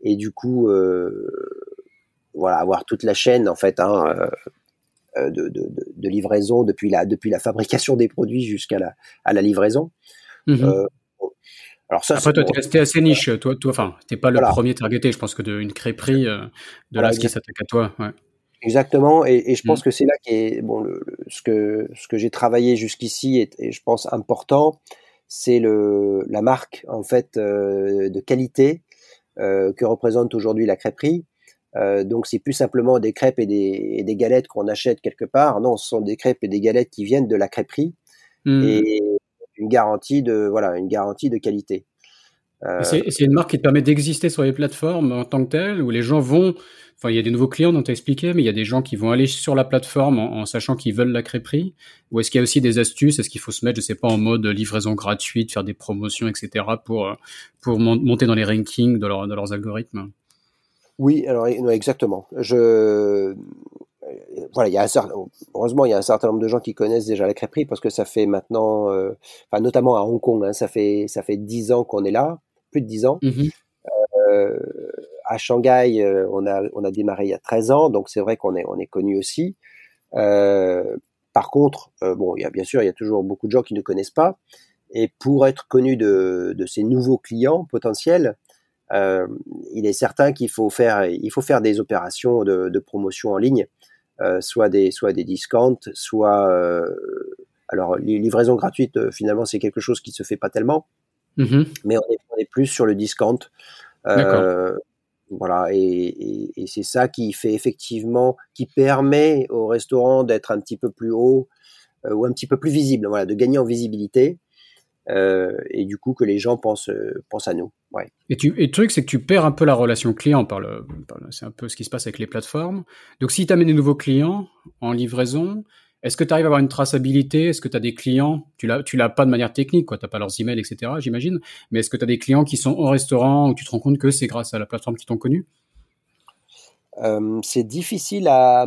et du coup euh, voilà avoir toute la chaîne en fait hein, euh, de, de, de, livraison depuis la depuis la fabrication des produits jusqu'à la à la livraison. Mmh alors ça, Après, toi, t'es resté assez niche. Toi, toi, enfin, t'es pas le premier targeté. Je pense que d'une crêperie, de là, ce qui s'attaque à toi. Ouais. Exactement, et, et je pense mmh. que c'est là qui est bon le, ce que ce que j'ai travaillé jusqu'ici est, et je pense important, c'est le la marque en fait euh, de qualité euh, que représente aujourd'hui la crêperie. Euh, donc c'est plus simplement des crêpes et des, et des galettes qu'on achète quelque part. Non, ce sont des crêpes et des galettes qui viennent de la crêperie mmh. et une garantie de voilà une garantie de qualité. Euh, c'est une marque qui te permet d'exister sur les plateformes en tant que telle, où les gens vont. Enfin, il y a des nouveaux clients dont tu as expliqué, mais il y a des gens qui vont aller sur la plateforme en, sachant qu'ils veulent la crêperie. Ou est-ce qu'il y a aussi des astuces? Est-ce qu'il faut se mettre, je sais pas, en mode livraison gratuite, faire des promotions, etc., pour pour monter dans les rankings de, leur, de leurs algorithmes? Oui, alors exactement. Je voilà, il y a un heureusement, il y a un certain nombre de gens qui connaissent déjà la crêperie parce que ça fait maintenant, euh, enfin, notamment à Hong Kong, hein, ça fait ça fait dix ans qu'on est là, plus de dix ans. Mmh euh, à Shanghai, euh, on a on a démarré il y a 13 ans, donc c'est vrai qu'on est on est connu aussi. Euh, par contre, bon, il y a bien sûr, il y a toujours beaucoup de gens qui ne connaissent pas. Et pour être connu de, de ces nouveaux clients potentiels, euh, il est certain qu'il faut faire, il faut faire des opérations de, de promotion en ligne, euh, soit des, soit des discounts, soit, Alors, les livraisons gratuites, finalement, c'est quelque chose qui se fait pas tellement, mmh mais on est, on est, plus sur le discount. Voilà, et, c'est ça qui fait effectivement, qui permet au restaurant d'être un petit peu plus haut euh, ou un petit peu plus visible, voilà, de gagner en visibilité. Euh, et du coup que les gens pensent euh, pensent à nous. Ouais. Et, tu, et le truc c'est que tu perds un peu la relation client par le, c'est un peu ce qui se passe avec les plateformes. Donc si tu amènes des nouveaux clients en livraison, est-ce que tu arrives à avoir une traçabilité? Est-ce que tu as des clients? Tu l'as, tu l'as pas de manière technique, quoi. T'as pas leurs emails, etc. J'imagine. Mais est-ce que tu as des clients qui sont au restaurant où tu te rends compte que c'est grâce à la plateforme qui t'ont connu euh, C'est difficile à,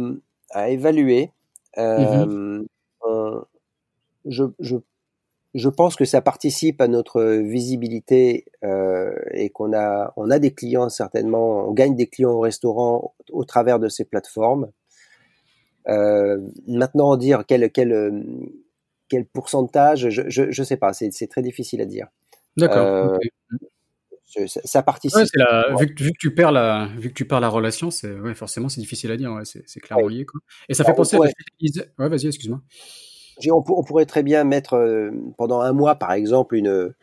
à évaluer. Euh, je, je, je, pense que ça participe à notre visibilité euh, et qu'on a, on a des clients certainement. On gagne des clients au restaurant au travers de ces plateformes. Euh, maintenant, dire quel, quel, euh, quel pourcentage, je ne sais pas, c'est très difficile à dire. D'accord. Euh, ça, participe. vu, que, vu, que, tu perds la, vu que tu perds la relation, c'est ouais, forcément c'est difficile à dire. C'est clairement lié. Quoi. Et ça fait penser à. Ouais, vas-y, excuse-moi. On, on, pourrait très bien mettre pendant un mois, par exemple, une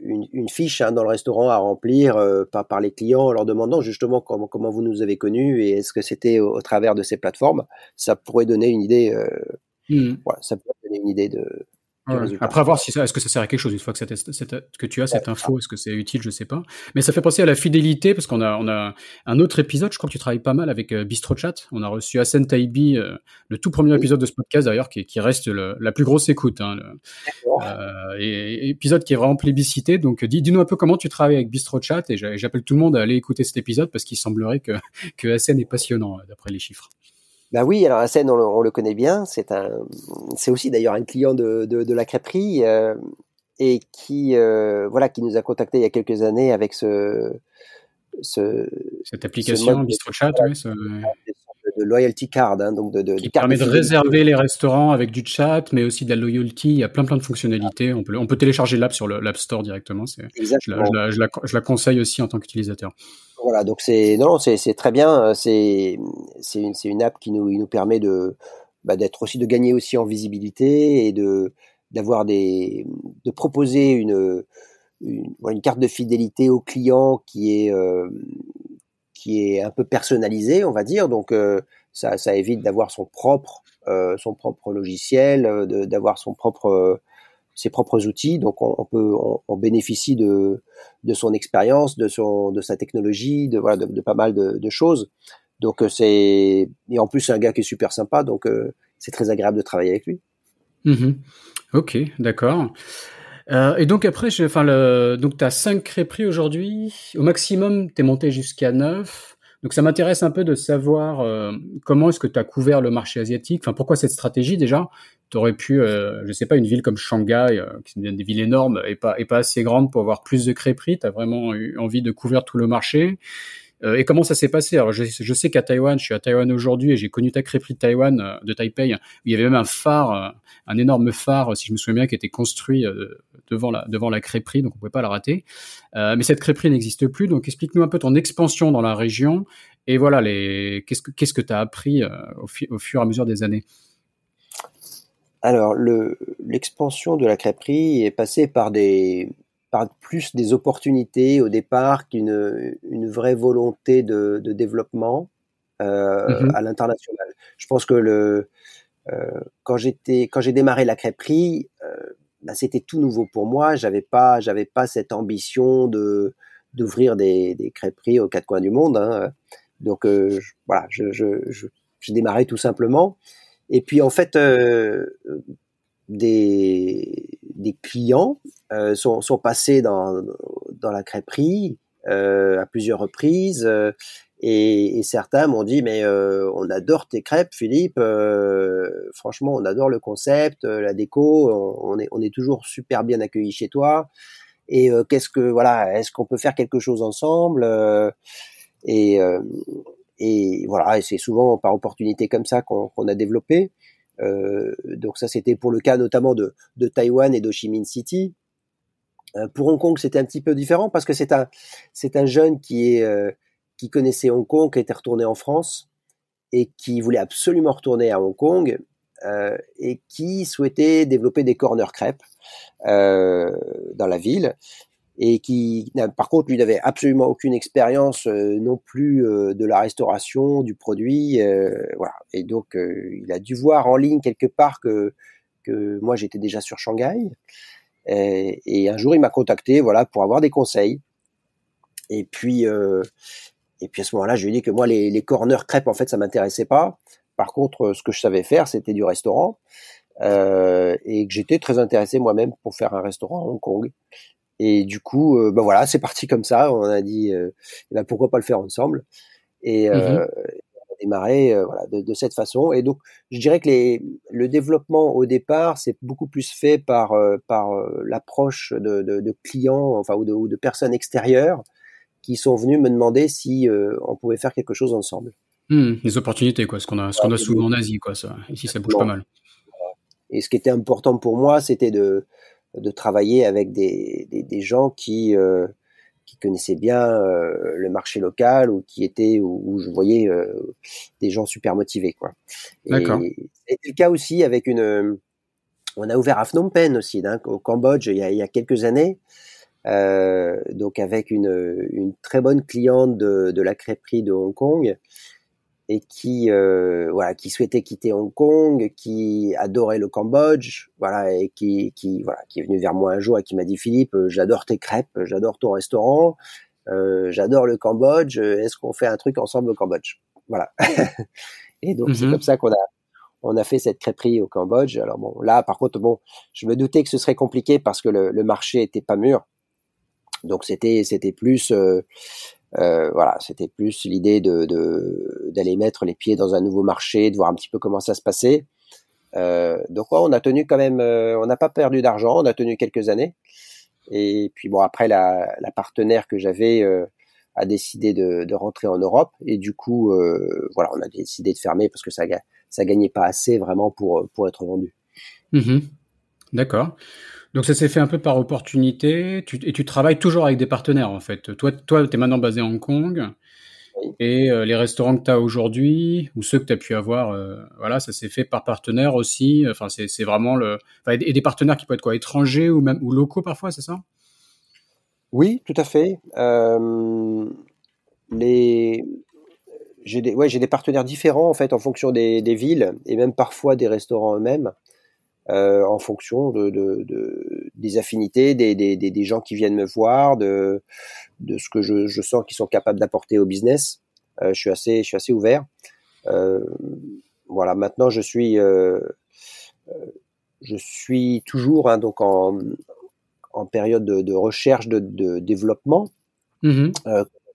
une, une, fiche hein, dans le restaurant à remplir euh, par, par, les clients en leur demandant justement comment, comment vous nous avez connus et est-ce que c'était au, travers de ces plateformes. Ça pourrait donner une idée. Euh, mmh. voilà, ça pourrait donner une idée de, après, voir si ça, est-ce que ça sert à quelque chose une fois que, que tu as cette info, est-ce que c'est utile, je sais pas. Mais ça fait penser à la fidélité parce qu'on a, on a un autre épisode, je crois que tu travailles pas mal avec euh, BistroChat. On a reçu Hassan Taibi, euh, le tout premier épisode de ce podcast d'ailleurs, qui, qui reste la plus grosse écoute. Hein, euh, et, épisode qui est vraiment plébiscité. Donc, dis-nous un peu comment tu travailles avec BistroChat et j'appelle tout le monde à aller écouter cet épisode parce qu'il semblerait que, que Hassan est passionnant d'après les chiffres. Ben oui, alors Hassan, on, on le, connaît bien. C'est un, c'est aussi d'ailleurs un client de, de, de la crêperie euh, et qui, euh, voilà, qui nous a contacté il y a quelques années avec ce, ce cette application BistroChat, oui, ce... de loyalty card, hein, donc de, de qui permet de, réserver les restaurants avec du chat, mais aussi de la loyalty. Il y a plein plein de fonctionnalités. On peut, on peut télécharger l'app sur l'App Store directement. C'est, je, la, je, la, je, la, je la conseille aussi en tant qu'utilisateur. Voilà, donc c'est non, c'est très bien. Euh, c'est c'est une, une app qui nous, nous permet de bah, d'être aussi de gagner aussi en visibilité et de d'avoir des de proposer une, une, une carte de fidélité au client qui est euh, qui est un peu personnalisée, on va dire. Donc euh, ça, ça évite d'avoir son propre euh, son propre logiciel, d'avoir son propre ses propres outils. Donc on, peut, on, bénéficie de, de son expérience, de son, de sa technologie, de voilà, de, pas mal de, choses. Donc euh, c'est et en plus c'est un gars qui est super sympa, donc euh, c'est très agréable de travailler avec lui. Mmh ok, d'accord. Euh, et donc après, enfin le, donc tu as 5 crêperies aujourd'hui. Au maximum, tu es monté jusqu'à 9. Donc ça m'intéresse un peu de savoir comment est-ce que tu as couvert le marché asiatique? Enfin, pourquoi cette stratégie déjà? Tu aurais pu, euh, je sais pas, une ville comme Shanghai, euh, qui est des villes énormes et pas, et pas assez grande pour avoir plus de crêperies. Tu as vraiment eu envie de couvrir tout le marché. Euh, et comment ça s'est passé? Alors, je, sais qu'à Taïwan, je suis à Taïwan aujourd'hui et j'ai connu ta crêperie de Taïwan, euh, de Taipei, où il y avait même un phare, euh, un énorme phare, si je me souviens bien, qui était construit devant la devant la crêperie, donc on pouvait pas la rater. mais cette crêperie n'existe plus, donc explique-nous un peu ton expansion dans la région et voilà les qu'est-ce que qu'est-ce que tu as appris au, fur et à mesure des années? Alors, l'expansion de la crêperie est passée par des par plus des opportunités au départ qu'une une vraie volonté de, de développement euh, mmh à l'international. Je pense que le euh, quand j'étais quand j'ai démarré la crêperie, euh, bah, c'était tout nouveau pour moi. J'avais pas j'avais pas cette ambition de d'ouvrir des, des crêperies aux quatre coins du monde. Hein. Donc euh, je, voilà, je, je, je, je démarrais tout simplement. Et puis en fait, euh, des, des clients euh, sont, sont, passés dans, dans la crêperie euh, à plusieurs reprises euh, et, et, certains m'ont dit mais euh, on adore tes crêpes Philippe euh, franchement on adore le concept la déco on, est on est toujours super bien accueillis chez toi et qu'est-ce que voilà est-ce qu'on peut faire quelque chose ensemble et et voilà c'est souvent par opportunité comme ça qu'on a développé euh, donc ça, c'était pour le cas notamment de, de Taïwan et d'Ho Chi City. Euh, pour Hong Kong, c'était un petit peu différent parce que c'est un, jeune qui euh, qui connaissait Hong Kong, qui était retourné en France et qui voulait absolument retourner à Hong Kong. et qui souhaitait développer des corners crêpes dans la ville et qui, par contre, lui n'avait absolument aucune expérience euh, non plus euh, de la restauration du produit, euh, voilà. Et donc, il a dû voir en ligne quelque part que que moi j'étais déjà sur Shanghai. Et, un jour, il m'a contacté, voilà, pour avoir des conseils. Et puis, et puis à ce moment-là, je lui ai dit que moi, les, les corners crêpes, en fait, ça m'intéressait pas. Par contre, ce que je savais faire, c'était du restaurant. Euh, et que j'étais très intéressé moi-même pour faire un restaurant à Hong Kong. Et du coup, euh, ben voilà, c'est parti comme ça. On a dit, euh, ben pourquoi pas le faire ensemble Et euh, on a démarré voilà, de, de, cette façon. Et donc, je dirais que les, le développement au départ, c'est beaucoup plus fait par par l'approche de, de, de, clients, enfin ou de, ou de, personnes extérieures qui sont venues me demander si on pouvait faire quelque chose ensemble. Mmh, les opportunités, quoi, ce qu'on a, ce qu'on a souvent en Asie, quoi. Ça. Ici, ça bouge pas mal. Et ce qui était important pour moi, c'était de de travailler avec des, des, des gens qui euh, qui connaissaient bien euh, le marché local ou qui étaient où, je voyais euh, des gens super motivés quoi. D'accord. C'était le cas aussi avec une on a ouvert à Phnom Penh aussi hein, au Cambodge il y a, il y a quelques années. Euh, donc avec une, une, très bonne cliente de, de la crêperie de Hong Kong et qui euh, voilà qui souhaitait quitter Hong Kong, qui adorait le Cambodge, voilà et qui qui voilà qui est venu vers moi un jour et qui m'a dit Philippe, euh, j'adore tes crêpes, j'adore ton restaurant, euh, j'adore le Cambodge, est-ce qu'on fait un truc ensemble au Cambodge? Voilà. et donc c'est mhm. comme ça qu'on a on a fait cette crêperie au Cambodge. Alors bon là par contre bon, je me doutais que ce serait compliqué parce que le, le marché était pas mûr. Donc c'était c'était plus euh, euh, voilà, c'était plus l'idée de d'aller mettre les pieds dans un nouveau marché, de voir un petit peu comment ça se passait. Euh, donc on a tenu quand même, euh, on n'a pas perdu d'argent, on a tenu quelques années. Et puis bon après la, partenaire que j'avais a décidé de, rentrer en Europe et du coup voilà on a décidé de fermer parce que ça ça gagnait pas assez vraiment pour pour être vendu. Mmh D'accord. Donc ça s'est fait un peu par opportunité, tu, et tu travailles toujours avec des partenaires en fait. Toi, toi tu es maintenant basé à Hong Kong, et euh, les restaurants que tu as aujourd'hui, ou ceux que tu as pu avoir, euh, voilà, ça s'est fait par partenaire aussi. Enfin, c'est vraiment le... Enfin, et des partenaires qui peuvent être quoi, étrangers ou même ou locaux parfois, c'est ça? Oui, tout à fait. Euh, les... J'ai des, ouais, des partenaires différents en fait en fonction des, des villes et même parfois des restaurants eux-mêmes. Euh, en fonction de, de, de, des affinités, des, des, des, gens qui viennent me voir, de, de ce que je, je sens qu'ils sont capables d'apporter au business. Euh, je suis assez, je suis assez ouvert. Euh, voilà, maintenant je suis, je suis toujours hein, donc en, en période de, de recherche de, de développement. Mmh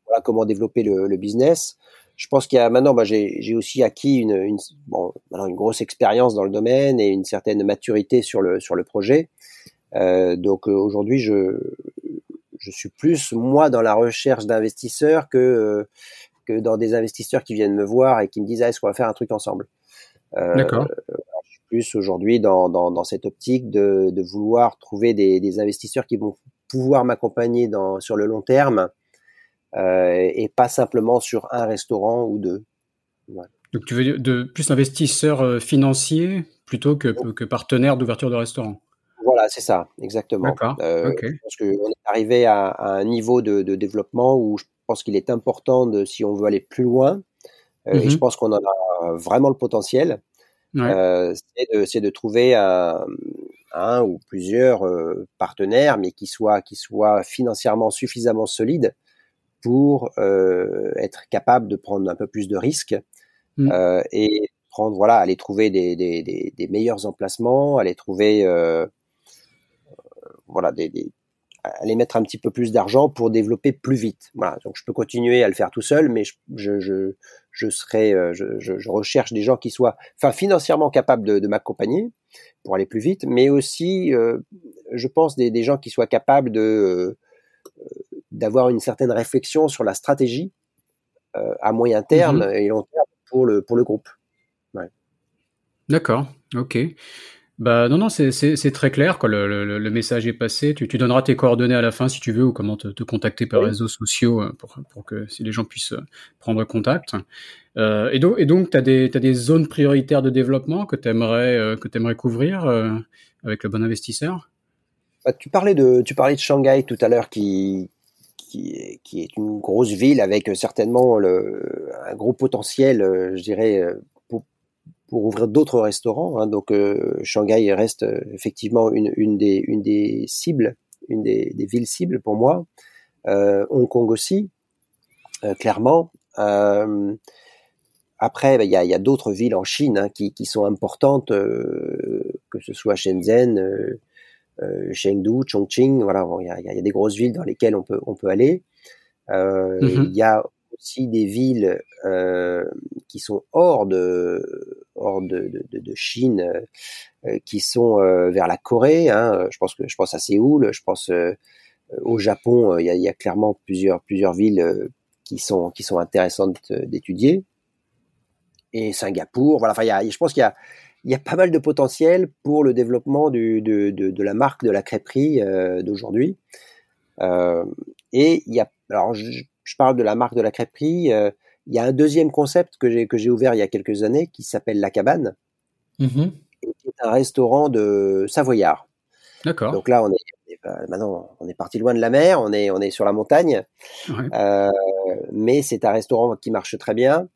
voilà comment développer le, le business je pense qu'il y a maintenant, bah, j'ai aussi acquis une, une, bon, une grosse expérience dans le domaine et une certaine maturité sur le sur le projet. Euh, donc euh, aujourd'hui, je je suis plus moi dans la recherche d'investisseurs que euh, que dans des investisseurs qui viennent me voir et qui me disent ah, est-ce qu'on va faire un truc ensemble? Euh, D'accord. Je suis plus aujourd'hui dans, dans, dans cette optique de, de vouloir trouver des, des investisseurs qui vont pouvoir m'accompagner sur le long terme et pas simplement sur un restaurant ou deux. Donc tu veux de plus investisseurs euh, financiers plutôt que, que partenaires d'ouverture de restaurant Voilà, c'est ça, exactement. Euh, Parce qu'on est arrivé à, un niveau de, de, développement où je pense qu'il est important, de, si on veut aller plus loin, euh, et je mhm. pense qu'on en a vraiment le potentiel, euh, c'est de, de, trouver un, un ou plusieurs partenaires, mais qui soient, qui soient financièrement suffisamment solides pour euh, être capable de prendre un peu plus de risques mmh. euh, et prendre voilà aller trouver des, des, des, des meilleurs emplacements aller trouver euh, voilà des, des, aller mettre un petit peu plus d'argent pour développer plus vite voilà donc je peux continuer à le faire tout seul mais je je, je, je serai je, je, recherche des gens qui soient enfin financièrement capables de, de m'accompagner pour aller plus vite mais aussi euh, je pense des, des gens qui soient capables de d'avoir une certaine réflexion sur la stratégie euh, à moyen terme mhm. et long terme pour le, pour le groupe. D'accord, ok. Bah non, non, c'est très clair. Quoi. Le, le, le, message est passé. Tu, tu, donneras tes coordonnées à la fin si tu veux ou comment te, te contacter par réseaux sociaux euh, pour, pour, que si les gens puissent euh, prendre contact. Euh, et donc, et donc tu as, des, as des zones prioritaires de développement que tu aimerais, euh, que aimerais couvrir euh, avec le bon investisseur? Bah, tu, parlais de, tu parlais de Shanghai tout à l'heure qui, qui, est une grosse ville avec certainement le, un gros potentiel, je dirais, pour ouvrir d'autres restaurants. Hein. Donc euh, Shanghai reste euh, effectivement une, des, cibles, une des, villes cibles pour moi. Euh, Hong Kong aussi, clairement. après, il y a, d'autres villes en Chine hein, qui, sont importantes, que ce soit Shenzhen, euh, Chengdu, Chongqing. Voilà, il y, a, y, a, des grosses villes dans lesquelles on peut, on peut aller. Mm-hmm. Il euh, y a aussi des villes euh, qui sont hors de hors de, de, de Chine, euh, qui sont euh, vers la Corée. Hein. Je pense que je pense à Séoul, je pense au Japon. Il y a, y, a, clairement plusieurs plusieurs villes qui sont qui sont intéressantes d'étudier. Et Singapour, voilà. Enfin, il y a, je pense qu'il y a il y a pas mal de potentiel pour le développement du, de, de, de, la marque de la crêperie d'aujourd'hui. Euh, et il y a, alors je, je parle de la marque de la crêperie. Euh, il y a un deuxième concept que j'ai que j'ai ouvert il y a quelques années qui s'appelle la cabane, mmh qui est un restaurant de savoyard. D'accord. Donc là, on est, maintenant on est parti loin de la mer, on est on est sur la montagne, euh, mais c'est un restaurant qui marche très bien, euh,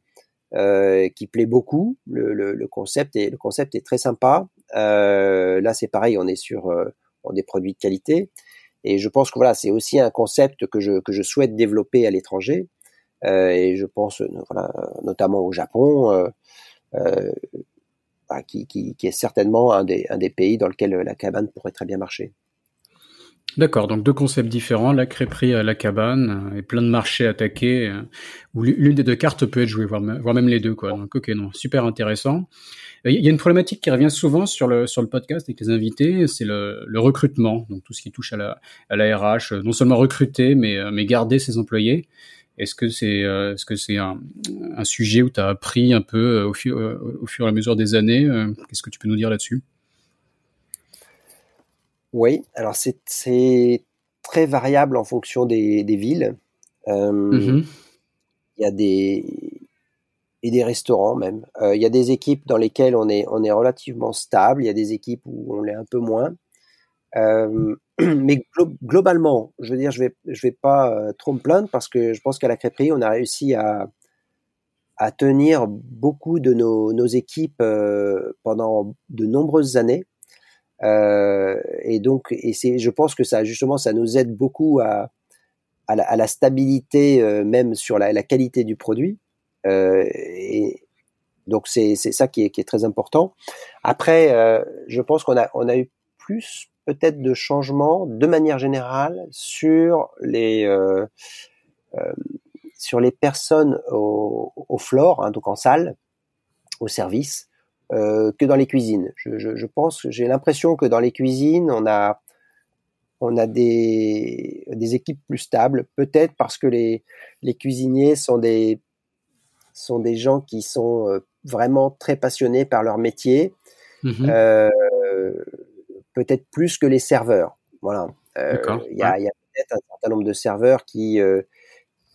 qui plaît beaucoup. Le, le, le, concept est le concept est très sympa. Euh, là, c'est pareil, on est sur euh, des produits de qualité. Et je pense que voilà, c'est aussi un concept que je, que je souhaite développer à l'étranger. Euh, et je pense voilà, notamment au Japon, euh, euh, bah, qui, qui, qui, est certainement un des, un des pays dans lequel la cabane pourrait très bien marcher. D'accord, donc deux concepts différents, la crêperie à la cabane et plein de marchés attaqués où l'une des deux cartes peut être jouée, voire même les deux. Quoi. Donc ok, non, super intéressant. Il y a une problématique qui revient souvent sur le, podcast avec les invités, c'est le, recrutement, donc tout ce qui touche à la, RH, non seulement recruter, mais, euh, garder ses employés. Est-ce que c'est euh, un, sujet où tu as appris un peu euh, au, au fur et à mesure des années Qu'est-ce que tu peux nous dire là-dessus? Oui, alors c'est très variable en fonction des, des villes. Euh, mm-hmm. Il y a des et des restaurants même. Euh, il y a des équipes dans lesquelles on est, on est relativement stable, il y a des équipes où on l'est un peu moins. Euh, mais globalement, je veux dire, je vais, je vais pas trop me plaindre parce que je pense qu'à la crêperie, on a réussi à, à tenir beaucoup de nos, nos équipes pendant de nombreuses années. Euh, et donc, et c'est, je pense que ça, justement, ça nous aide beaucoup à, à, la, à la stabilité, même sur la, la qualité du produit. Euh, et donc c'est ça qui est, qui est, très important. Après, euh, je pense qu'on a, on a eu plus peut-être de changements de manière générale sur les euh, euh, sur les personnes au, au floor, hein, donc en salle, au service, euh, que dans les cuisines. Je, je, je pense, j'ai l'impression que dans les cuisines, on a on a des, des équipes plus stables, peut-être parce que les, les cuisiniers sont des sont des gens qui sont euh, vraiment très passionnés par leur métier, mmh euh, peut-être plus que les serveurs. Voilà. Euh, il y a, peut-être un certain nombre de serveurs qui,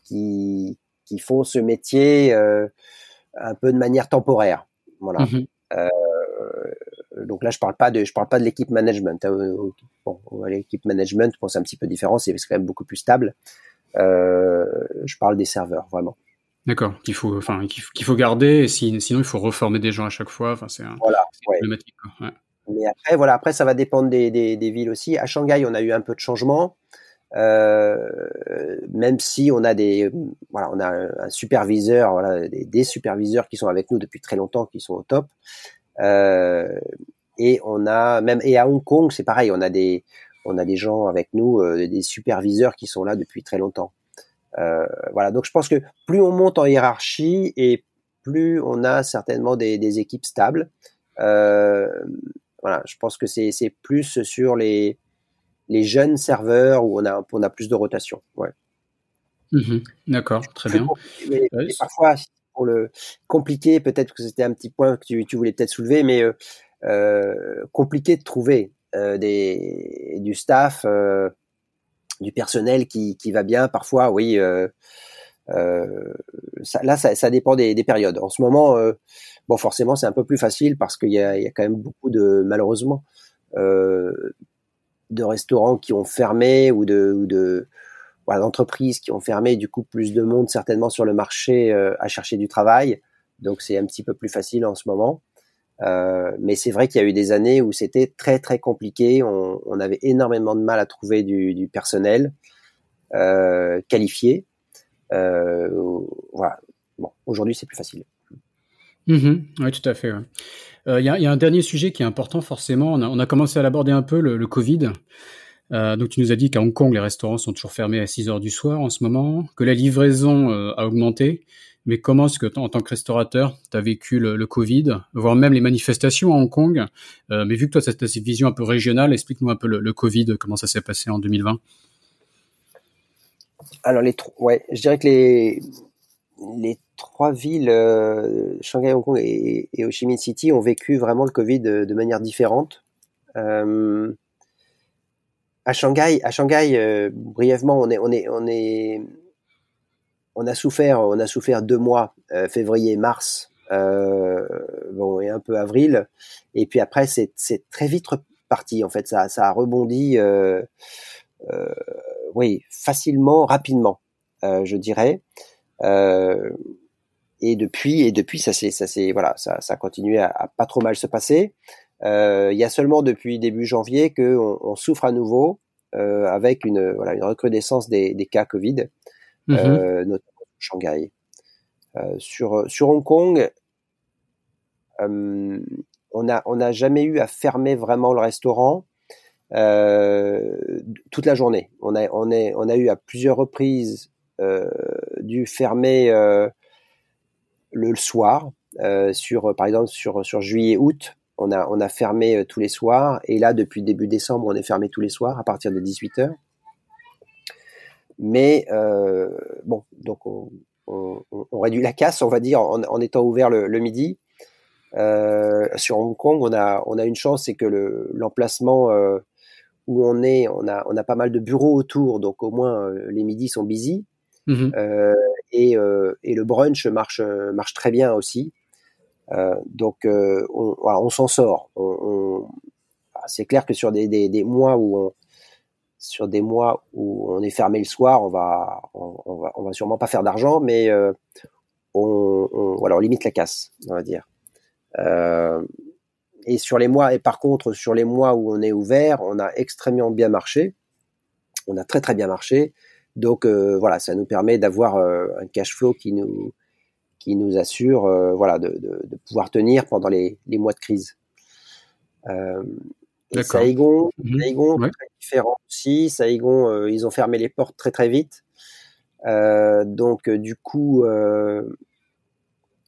qui, qui font ce métier un peu de manière temporaire. Voilà. Mmh donc là, je parle pas de, je parle pas de l'équipe management. Hein, bon, l'équipe management, bon, c'est un petit peu différent, c'est quand même beaucoup plus stable. je parle des serveurs, vraiment. D'accord, qu'il faut, enfin, qu'il faut garder, et sinon il faut reformer des gens à chaque fois. Enfin, c'est voilà, problématique. Quoi. Ouais. Mais après, voilà, après ça va dépendre des, des, des, villes aussi. À Shanghai, on a eu un peu de changement, euh, même si on a des, voilà, on a un superviseur, voilà, des, des, superviseurs qui sont avec nous depuis très longtemps, qui sont au top. Euh, et on a même et à Hong Kong, c'est pareil, on a des, on a des gens avec nous, euh, des superviseurs qui sont là depuis très longtemps. Euh, voilà, donc je pense que plus on monte en hiérarchie et plus on a certainement des, des équipes stables. Euh, voilà, je pense que c'est plus sur les, les jeunes serveurs où on a, on a plus de rotation. Ouais. Mmh D'accord, très bien. Mais, parfois, pour le compliqué, peut-être que c'était un petit point que tu, tu voulais peut-être soulever, mais euh, compliqué de trouver des, du staff, du personnel qui, qui va bien. Parfois, oui. Ça, là, ça, ça dépend des, des, périodes. En ce moment, bon, forcément, c'est un peu plus facile parce qu'il y y a quand même beaucoup de, malheureusement, de restaurants qui ont fermé ou de, ou de voilà, d'entreprises qui ont fermé, du coup plus de monde certainement sur le marché euh, à chercher du travail. Donc c'est un petit peu plus facile en ce moment. Euh, mais c'est vrai qu'il y a eu des années où c'était très très compliqué. On, avait énormément de mal à trouver du, personnel euh, qualifié. Voilà. Bon, aujourd'hui c'est plus facile. Mmh oui, tout à fait. Il ouais. y, a, un dernier sujet qui est important forcément. On a, commencé à l'aborder un peu, le, Covid. Euh, donc tu nous as dit qu'à Hong Kong, les restaurants sont toujours fermés à 6 heures du soir en ce moment, que la livraison euh, a augmenté. Mais comment est-ce que, en tant que restaurateur, tu as vécu le, Covid, voire même les manifestations à Hong Kong? Euh, Mais vu que toi, tu as cette vision un peu régionale, explique-nous un peu le, le, Covid, comment ça s'est passé en 2020 Alors, les ouais, je dirais que les, les trois villes, euh, Shanghai, Hong Kong et, et, Ho Chi Minh City, ont vécu vraiment le Covid de, manière différente. Euh, à Shanghai, euh, brièvement, on a souffert, on a souffert deux mois, euh, février, mars, bon et un peu avril, et puis après c'est, très vite reparti. En fait, ça, ça a rebondi, oui, facilement, rapidement, je dirais. Et depuis, et depuis, ça c'est, ça c'est, voilà, ça, ça a continué à, à pas trop mal se passer. Euh, il y a seulement depuis début janvier qu'on on souffre à nouveau euh, avec une, voilà, une recrudescence des, des cas Covid, mmh. euh, notamment Shanghai. Euh, sur, sur Hong Kong, euh, on n'a on a jamais eu à fermer vraiment le restaurant toute la journée. On a, on, est, on a eu à plusieurs reprises dû fermer le soir, sur, par exemple sur, sur juillet-août, on a, on a fermé euh, tous les soirs. Et là, depuis début décembre, on est fermé tous les soirs à partir de 18h. Mais euh, bon, donc on, on, réduit la casse, on va dire, en, étant ouvert le, midi. Euh, sur Hong Kong, on a, une chance, c'est que l'emplacement euh, où on est, on a, pas mal de bureaux autour, donc au moins euh, les midis sont busy. Mmh. et, et le brunch marche, marche très bien aussi. Euh, donc euh, on, on s'en sort. On, c'est clair que sur des, des, des, mois où on, sur des mois où on est fermé le soir, on va on, va on va sûrement pas faire d'argent, mais euh, on, on, limite la casse, on va dire. Euh, et sur les mois et par contre sur les mois où on est ouvert, on a extrêmement bien marché. On a très très bien marché. Donc euh, voilà, ça nous permet d'avoir euh, un cash flow qui nous qui nous assure euh, voilà, de, de, de, pouvoir tenir pendant les, les mois de crise. Euh, et Saigon, mmh. Saigon ouais. très différent aussi. Saigon, ils ont fermé les portes très très vite. Donc du coup,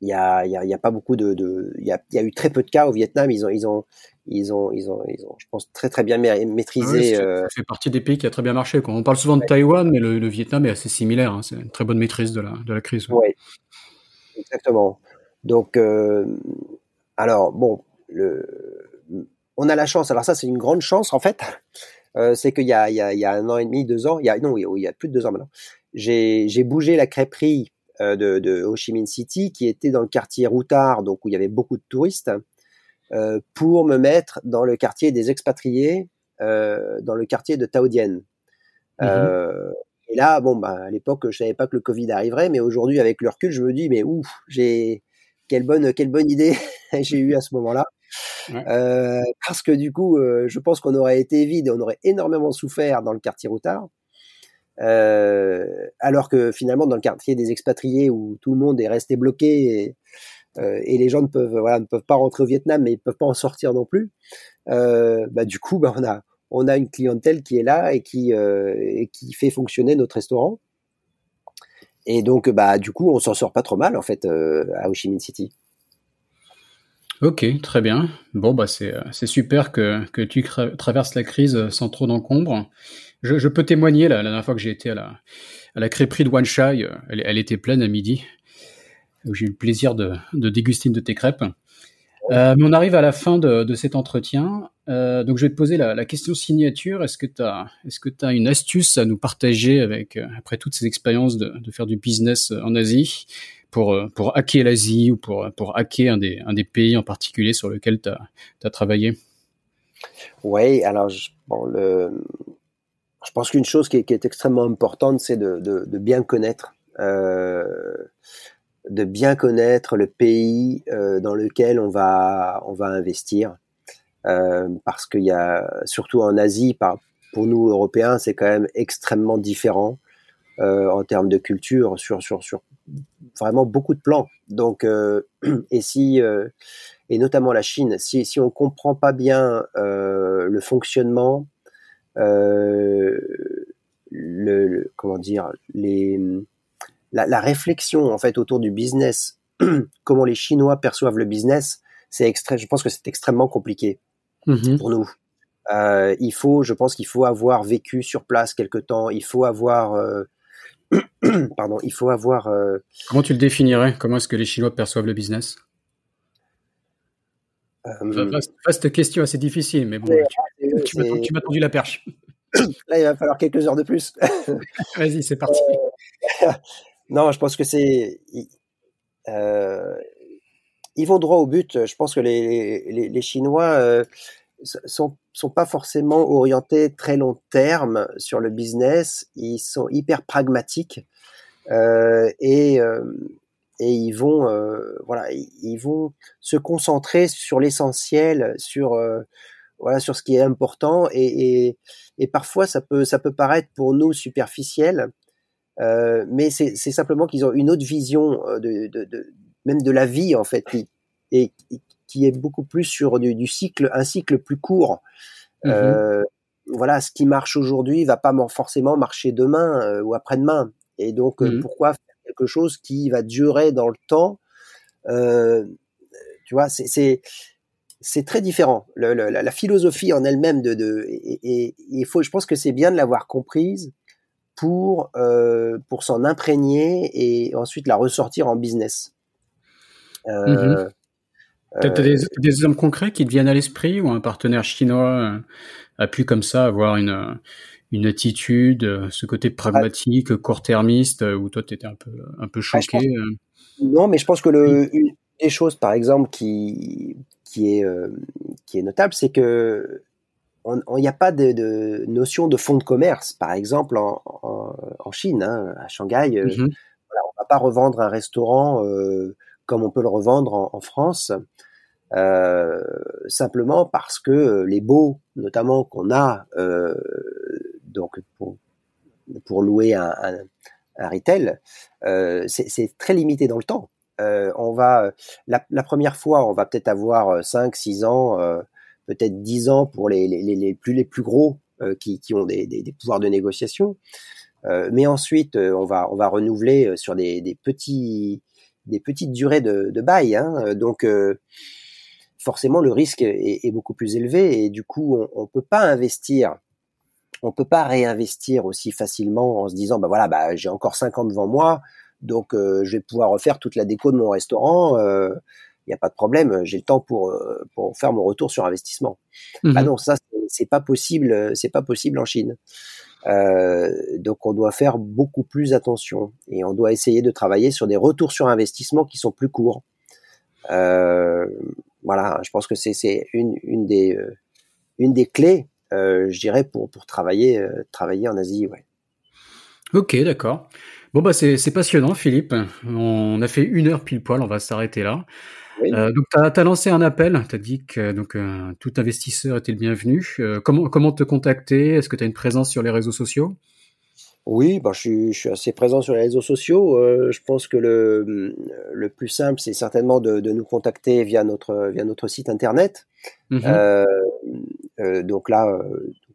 il y a, y, a, y a pas beaucoup de, il y a, y a eu très peu de cas au Vietnam. Ils ont, ils ont, ils ont, ils ont, ils ont, je pense très très bien maîtrisé. Ah ça fait partie des pays qui a très bien marché. Quoi. On parle souvent de ouais. Taïwan, mais le, le, Vietnam est assez similaire. Hein. C'est une très bonne maîtrise de la, de la crise. Ouais. Exactement. Donc, euh, alors bon, le, on a la chance. Alors ça, c'est une grande chance en fait. Euh, c'est qu'il y a, il y, a, un an et demi, deux ans, il y a non, il y a plus de deux ans maintenant. J'ai, j'ai bougé la crêperie euh, de, de, Ho Chi Minh City, qui était dans le quartier Routard, donc où il y avait beaucoup de touristes, euh, pour me mettre dans le quartier des expatriés, euh, dans le quartier de Tao Dien. Mmh. Et là, bon, bah, à l'époque, je savais pas que le Covid arriverait, mais aujourd'hui, avec le recul, je me dis, mais ouf, j'ai quelle bonne, quelle bonne idée j'ai eu à ce moment-là. Ouais. Euh, parce que du coup, euh, je pense qu'on aurait été vide et on aurait énormément souffert dans le quartier Routard. Euh, alors que finalement, dans le quartier des expatriés où tout le monde est resté bloqué et, euh, les gens ne peuvent, voilà, ne peuvent pas rentrer au Vietnam, mais ils peuvent pas en sortir non plus. Euh, bah, du coup, bah, on a, on a une clientèle qui est là et qui, qui fait fonctionner notre restaurant. Et donc, bah, du coup, on s'en sort pas trop mal en fait à Ho Chi Minh City. Ok, très bien. Bon, bah c'est c'est super que, que tu traverses la crise sans trop d'encombre. Je, peux témoigner la, dernière fois que j'ai été à la à la crêperie de Wan Chai, elle, elle était pleine à midi. J'ai eu le plaisir de, de déguster une de tes crêpes. Euh, mais on arrive à la fin de, de cet entretien. Euh, donc, je vais te poser la, question signature. Est-ce que tu as, as une astuce à nous partager avec, euh, après toutes ces expériences de, faire du business en Asie, pour, pour hacker l'Asie ou pour, pour hacker un des, un des pays en particulier sur lequel tu as, travaillé? Oui, alors, bon, le, je pense qu'une chose qui est, extrêmement importante, c'est de, bien connaître. Euh, de bien connaître le pays euh, dans lequel on va investir euh, parce qu'il y a surtout en Asie pour nous Européens c'est quand même extrêmement différent en termes de culture sur vraiment beaucoup de plans donc et si et notamment la Chine si si on comprend pas bien le fonctionnement le, le, comment dire les la, la, réflexion en fait autour du business, comment les Chinois perçoivent le business, c'est extrême. Je pense que c'est extrêmement compliqué mmh. pour nous. Euh, il faut, je pense qu'il faut avoir vécu sur place quelque temps. Il faut avoir, euh, pardon, il faut avoir. Euh... Comment tu le définirais? Comment est-ce que les Chinois perçoivent le business? Euh... Vaste question assez difficile, mais bon, tu, tu, m'as tendu la perche. Là, il va falloir quelques heures de plus. Vas-y, c'est parti. Euh, non, je pense que c'est. Euh, ils vont droit au but. Je pense que les, les, les Chinois euh, sont, sont pas forcément orientés très long terme sur le business. Ils sont hyper pragmatiques euh, et, euh, et ils vont euh, voilà, ils vont se concentrer sur l'essentiel, sur voilà, sur ce qui est important et, et, et, parfois ça peut ça peut paraître pour nous superficiel euh, mais c'est simplement qu'ils ont une autre vision euh, de, de, de, même de la vie en fait, qui, et qui est beaucoup plus sur du, du cycle, un cycle plus court. Mmh euh, voilà, ce qui marche aujourd'hui va pas forcément marcher demain euh, ou après-demain. Et donc, mmh pourquoi quelque chose qui va durer dans le temps Tu vois, c'est c'est très différent. Le, le, la, philosophie en elle-même de, de et, il faut, je pense que c'est bien de l'avoir comprise pour, euh, pour s'en imprégner et ensuite la ressortir en business. Euh, mmh Tu as, des, des, exemples concrets qui te viennent à l'esprit où un partenaire chinois euh, a pu comme ça avoir une, une attitude, euh, ce côté pragmatique, court-termiste, où toi tu étais un peu, un peu ah, choqué Non, mais je pense que le, une des choses, par exemple, qui, qui, est, qui est notable, c'est que il n'y a pas de, de, notion de fonds de commerce, par exemple en, en, en Chine, hein, à Shanghai. Euh, mmh voilà, on va pas revendre un restaurant euh, comme on peut le revendre en, en France, euh, simplement parce que les baux, notamment qu'on a euh, donc pour, louer un, retail, euh, c'est très limité dans le temps. on va la, première fois, on va peut-être avoir 5-6 ans peut-être 10 ans pour les, plus les plus gros euh, qui, qui, ont des, des, pouvoirs de négociation. Euh, mais ensuite, euh, on va on va renouveler sur des, des petits des petites durées de, bail. Hein. Donc forcément, le risque est, est, beaucoup plus élevé et du coup, on, on peut pas investir on peut pas réinvestir aussi facilement en se disant bah voilà bah j'ai encore 5 ans devant moi donc euh, je vais pouvoir refaire toute la déco de mon restaurant euh, il n'y a pas de problème, j'ai le temps pour, euh, pour faire mon retour sur investissement. Mmh bah non, ça c'est pas possible, c'est pas possible en Chine. Euh, donc on doit faire beaucoup plus attention et on doit essayer de travailler sur des retours sur investissement qui sont plus courts. Euh, voilà, je pense que c'est une, une des euh, une des clés, euh, je dirais, pour pour travailler travailler en Asie, ouais. Ok, d'accord. Bon bah c'est passionnant, Philippe. On a fait une heure pile poil, on va s'arrêter là. Euh, donc, tu as, lancé un appel, tu as dit que donc, euh, tout investisseur était le bienvenu. Euh, comment, comment te contacter? Est-ce que tu as une présence sur les réseaux sociaux? Oui, bah, je, suis, je suis assez présent sur les réseaux sociaux. Euh, je pense que le, le plus simple, c'est certainement de, de, nous contacter via notre, via notre site internet. Mmh donc là,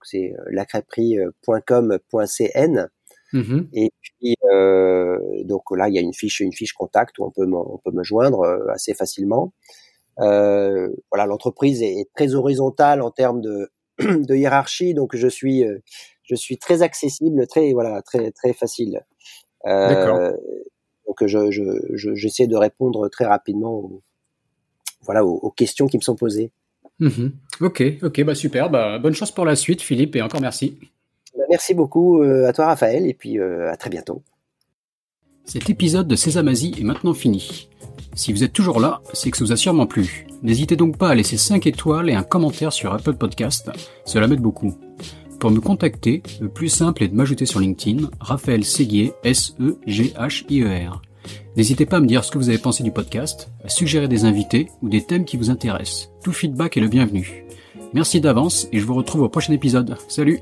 c'est lacrêperie.com.cn. Mmh et puis euh, donc là, il y a une fiche, une fiche contact où on peut, on peut me joindre euh, assez facilement. Euh, voilà, l'entreprise est, très horizontale en termes de, de hiérarchie, donc je suis, euh, je suis très accessible, très voilà, très très facile. Euh, donc je, je, je, j'essaie de répondre très rapidement aux, voilà aux, questions qui me sont posées. Mhm. Ok, ok, bah super. Bah, bonne chance pour la suite, Philippe, et encore merci. Bah, merci beaucoup à toi, Raphaël, et puis à très bientôt. Cet épisode de Sésamazie est maintenant fini. Si vous êtes toujours là, c'est que ça vous a sûrement plu. N'hésitez donc pas à laisser 5 étoiles et un commentaire sur Apple Podcast, cela m'aide beaucoup. Pour me contacter, le plus simple est de m'ajouter sur LinkedIn, Raphaël Séguier, S-E-G-H-I-E-R. N'hésitez pas à me dire ce que vous avez pensé du podcast, à suggérer des invités ou des thèmes qui vous intéressent. Tout feedback est le bienvenu. Merci d'avance et je vous retrouve au prochain épisode. Salut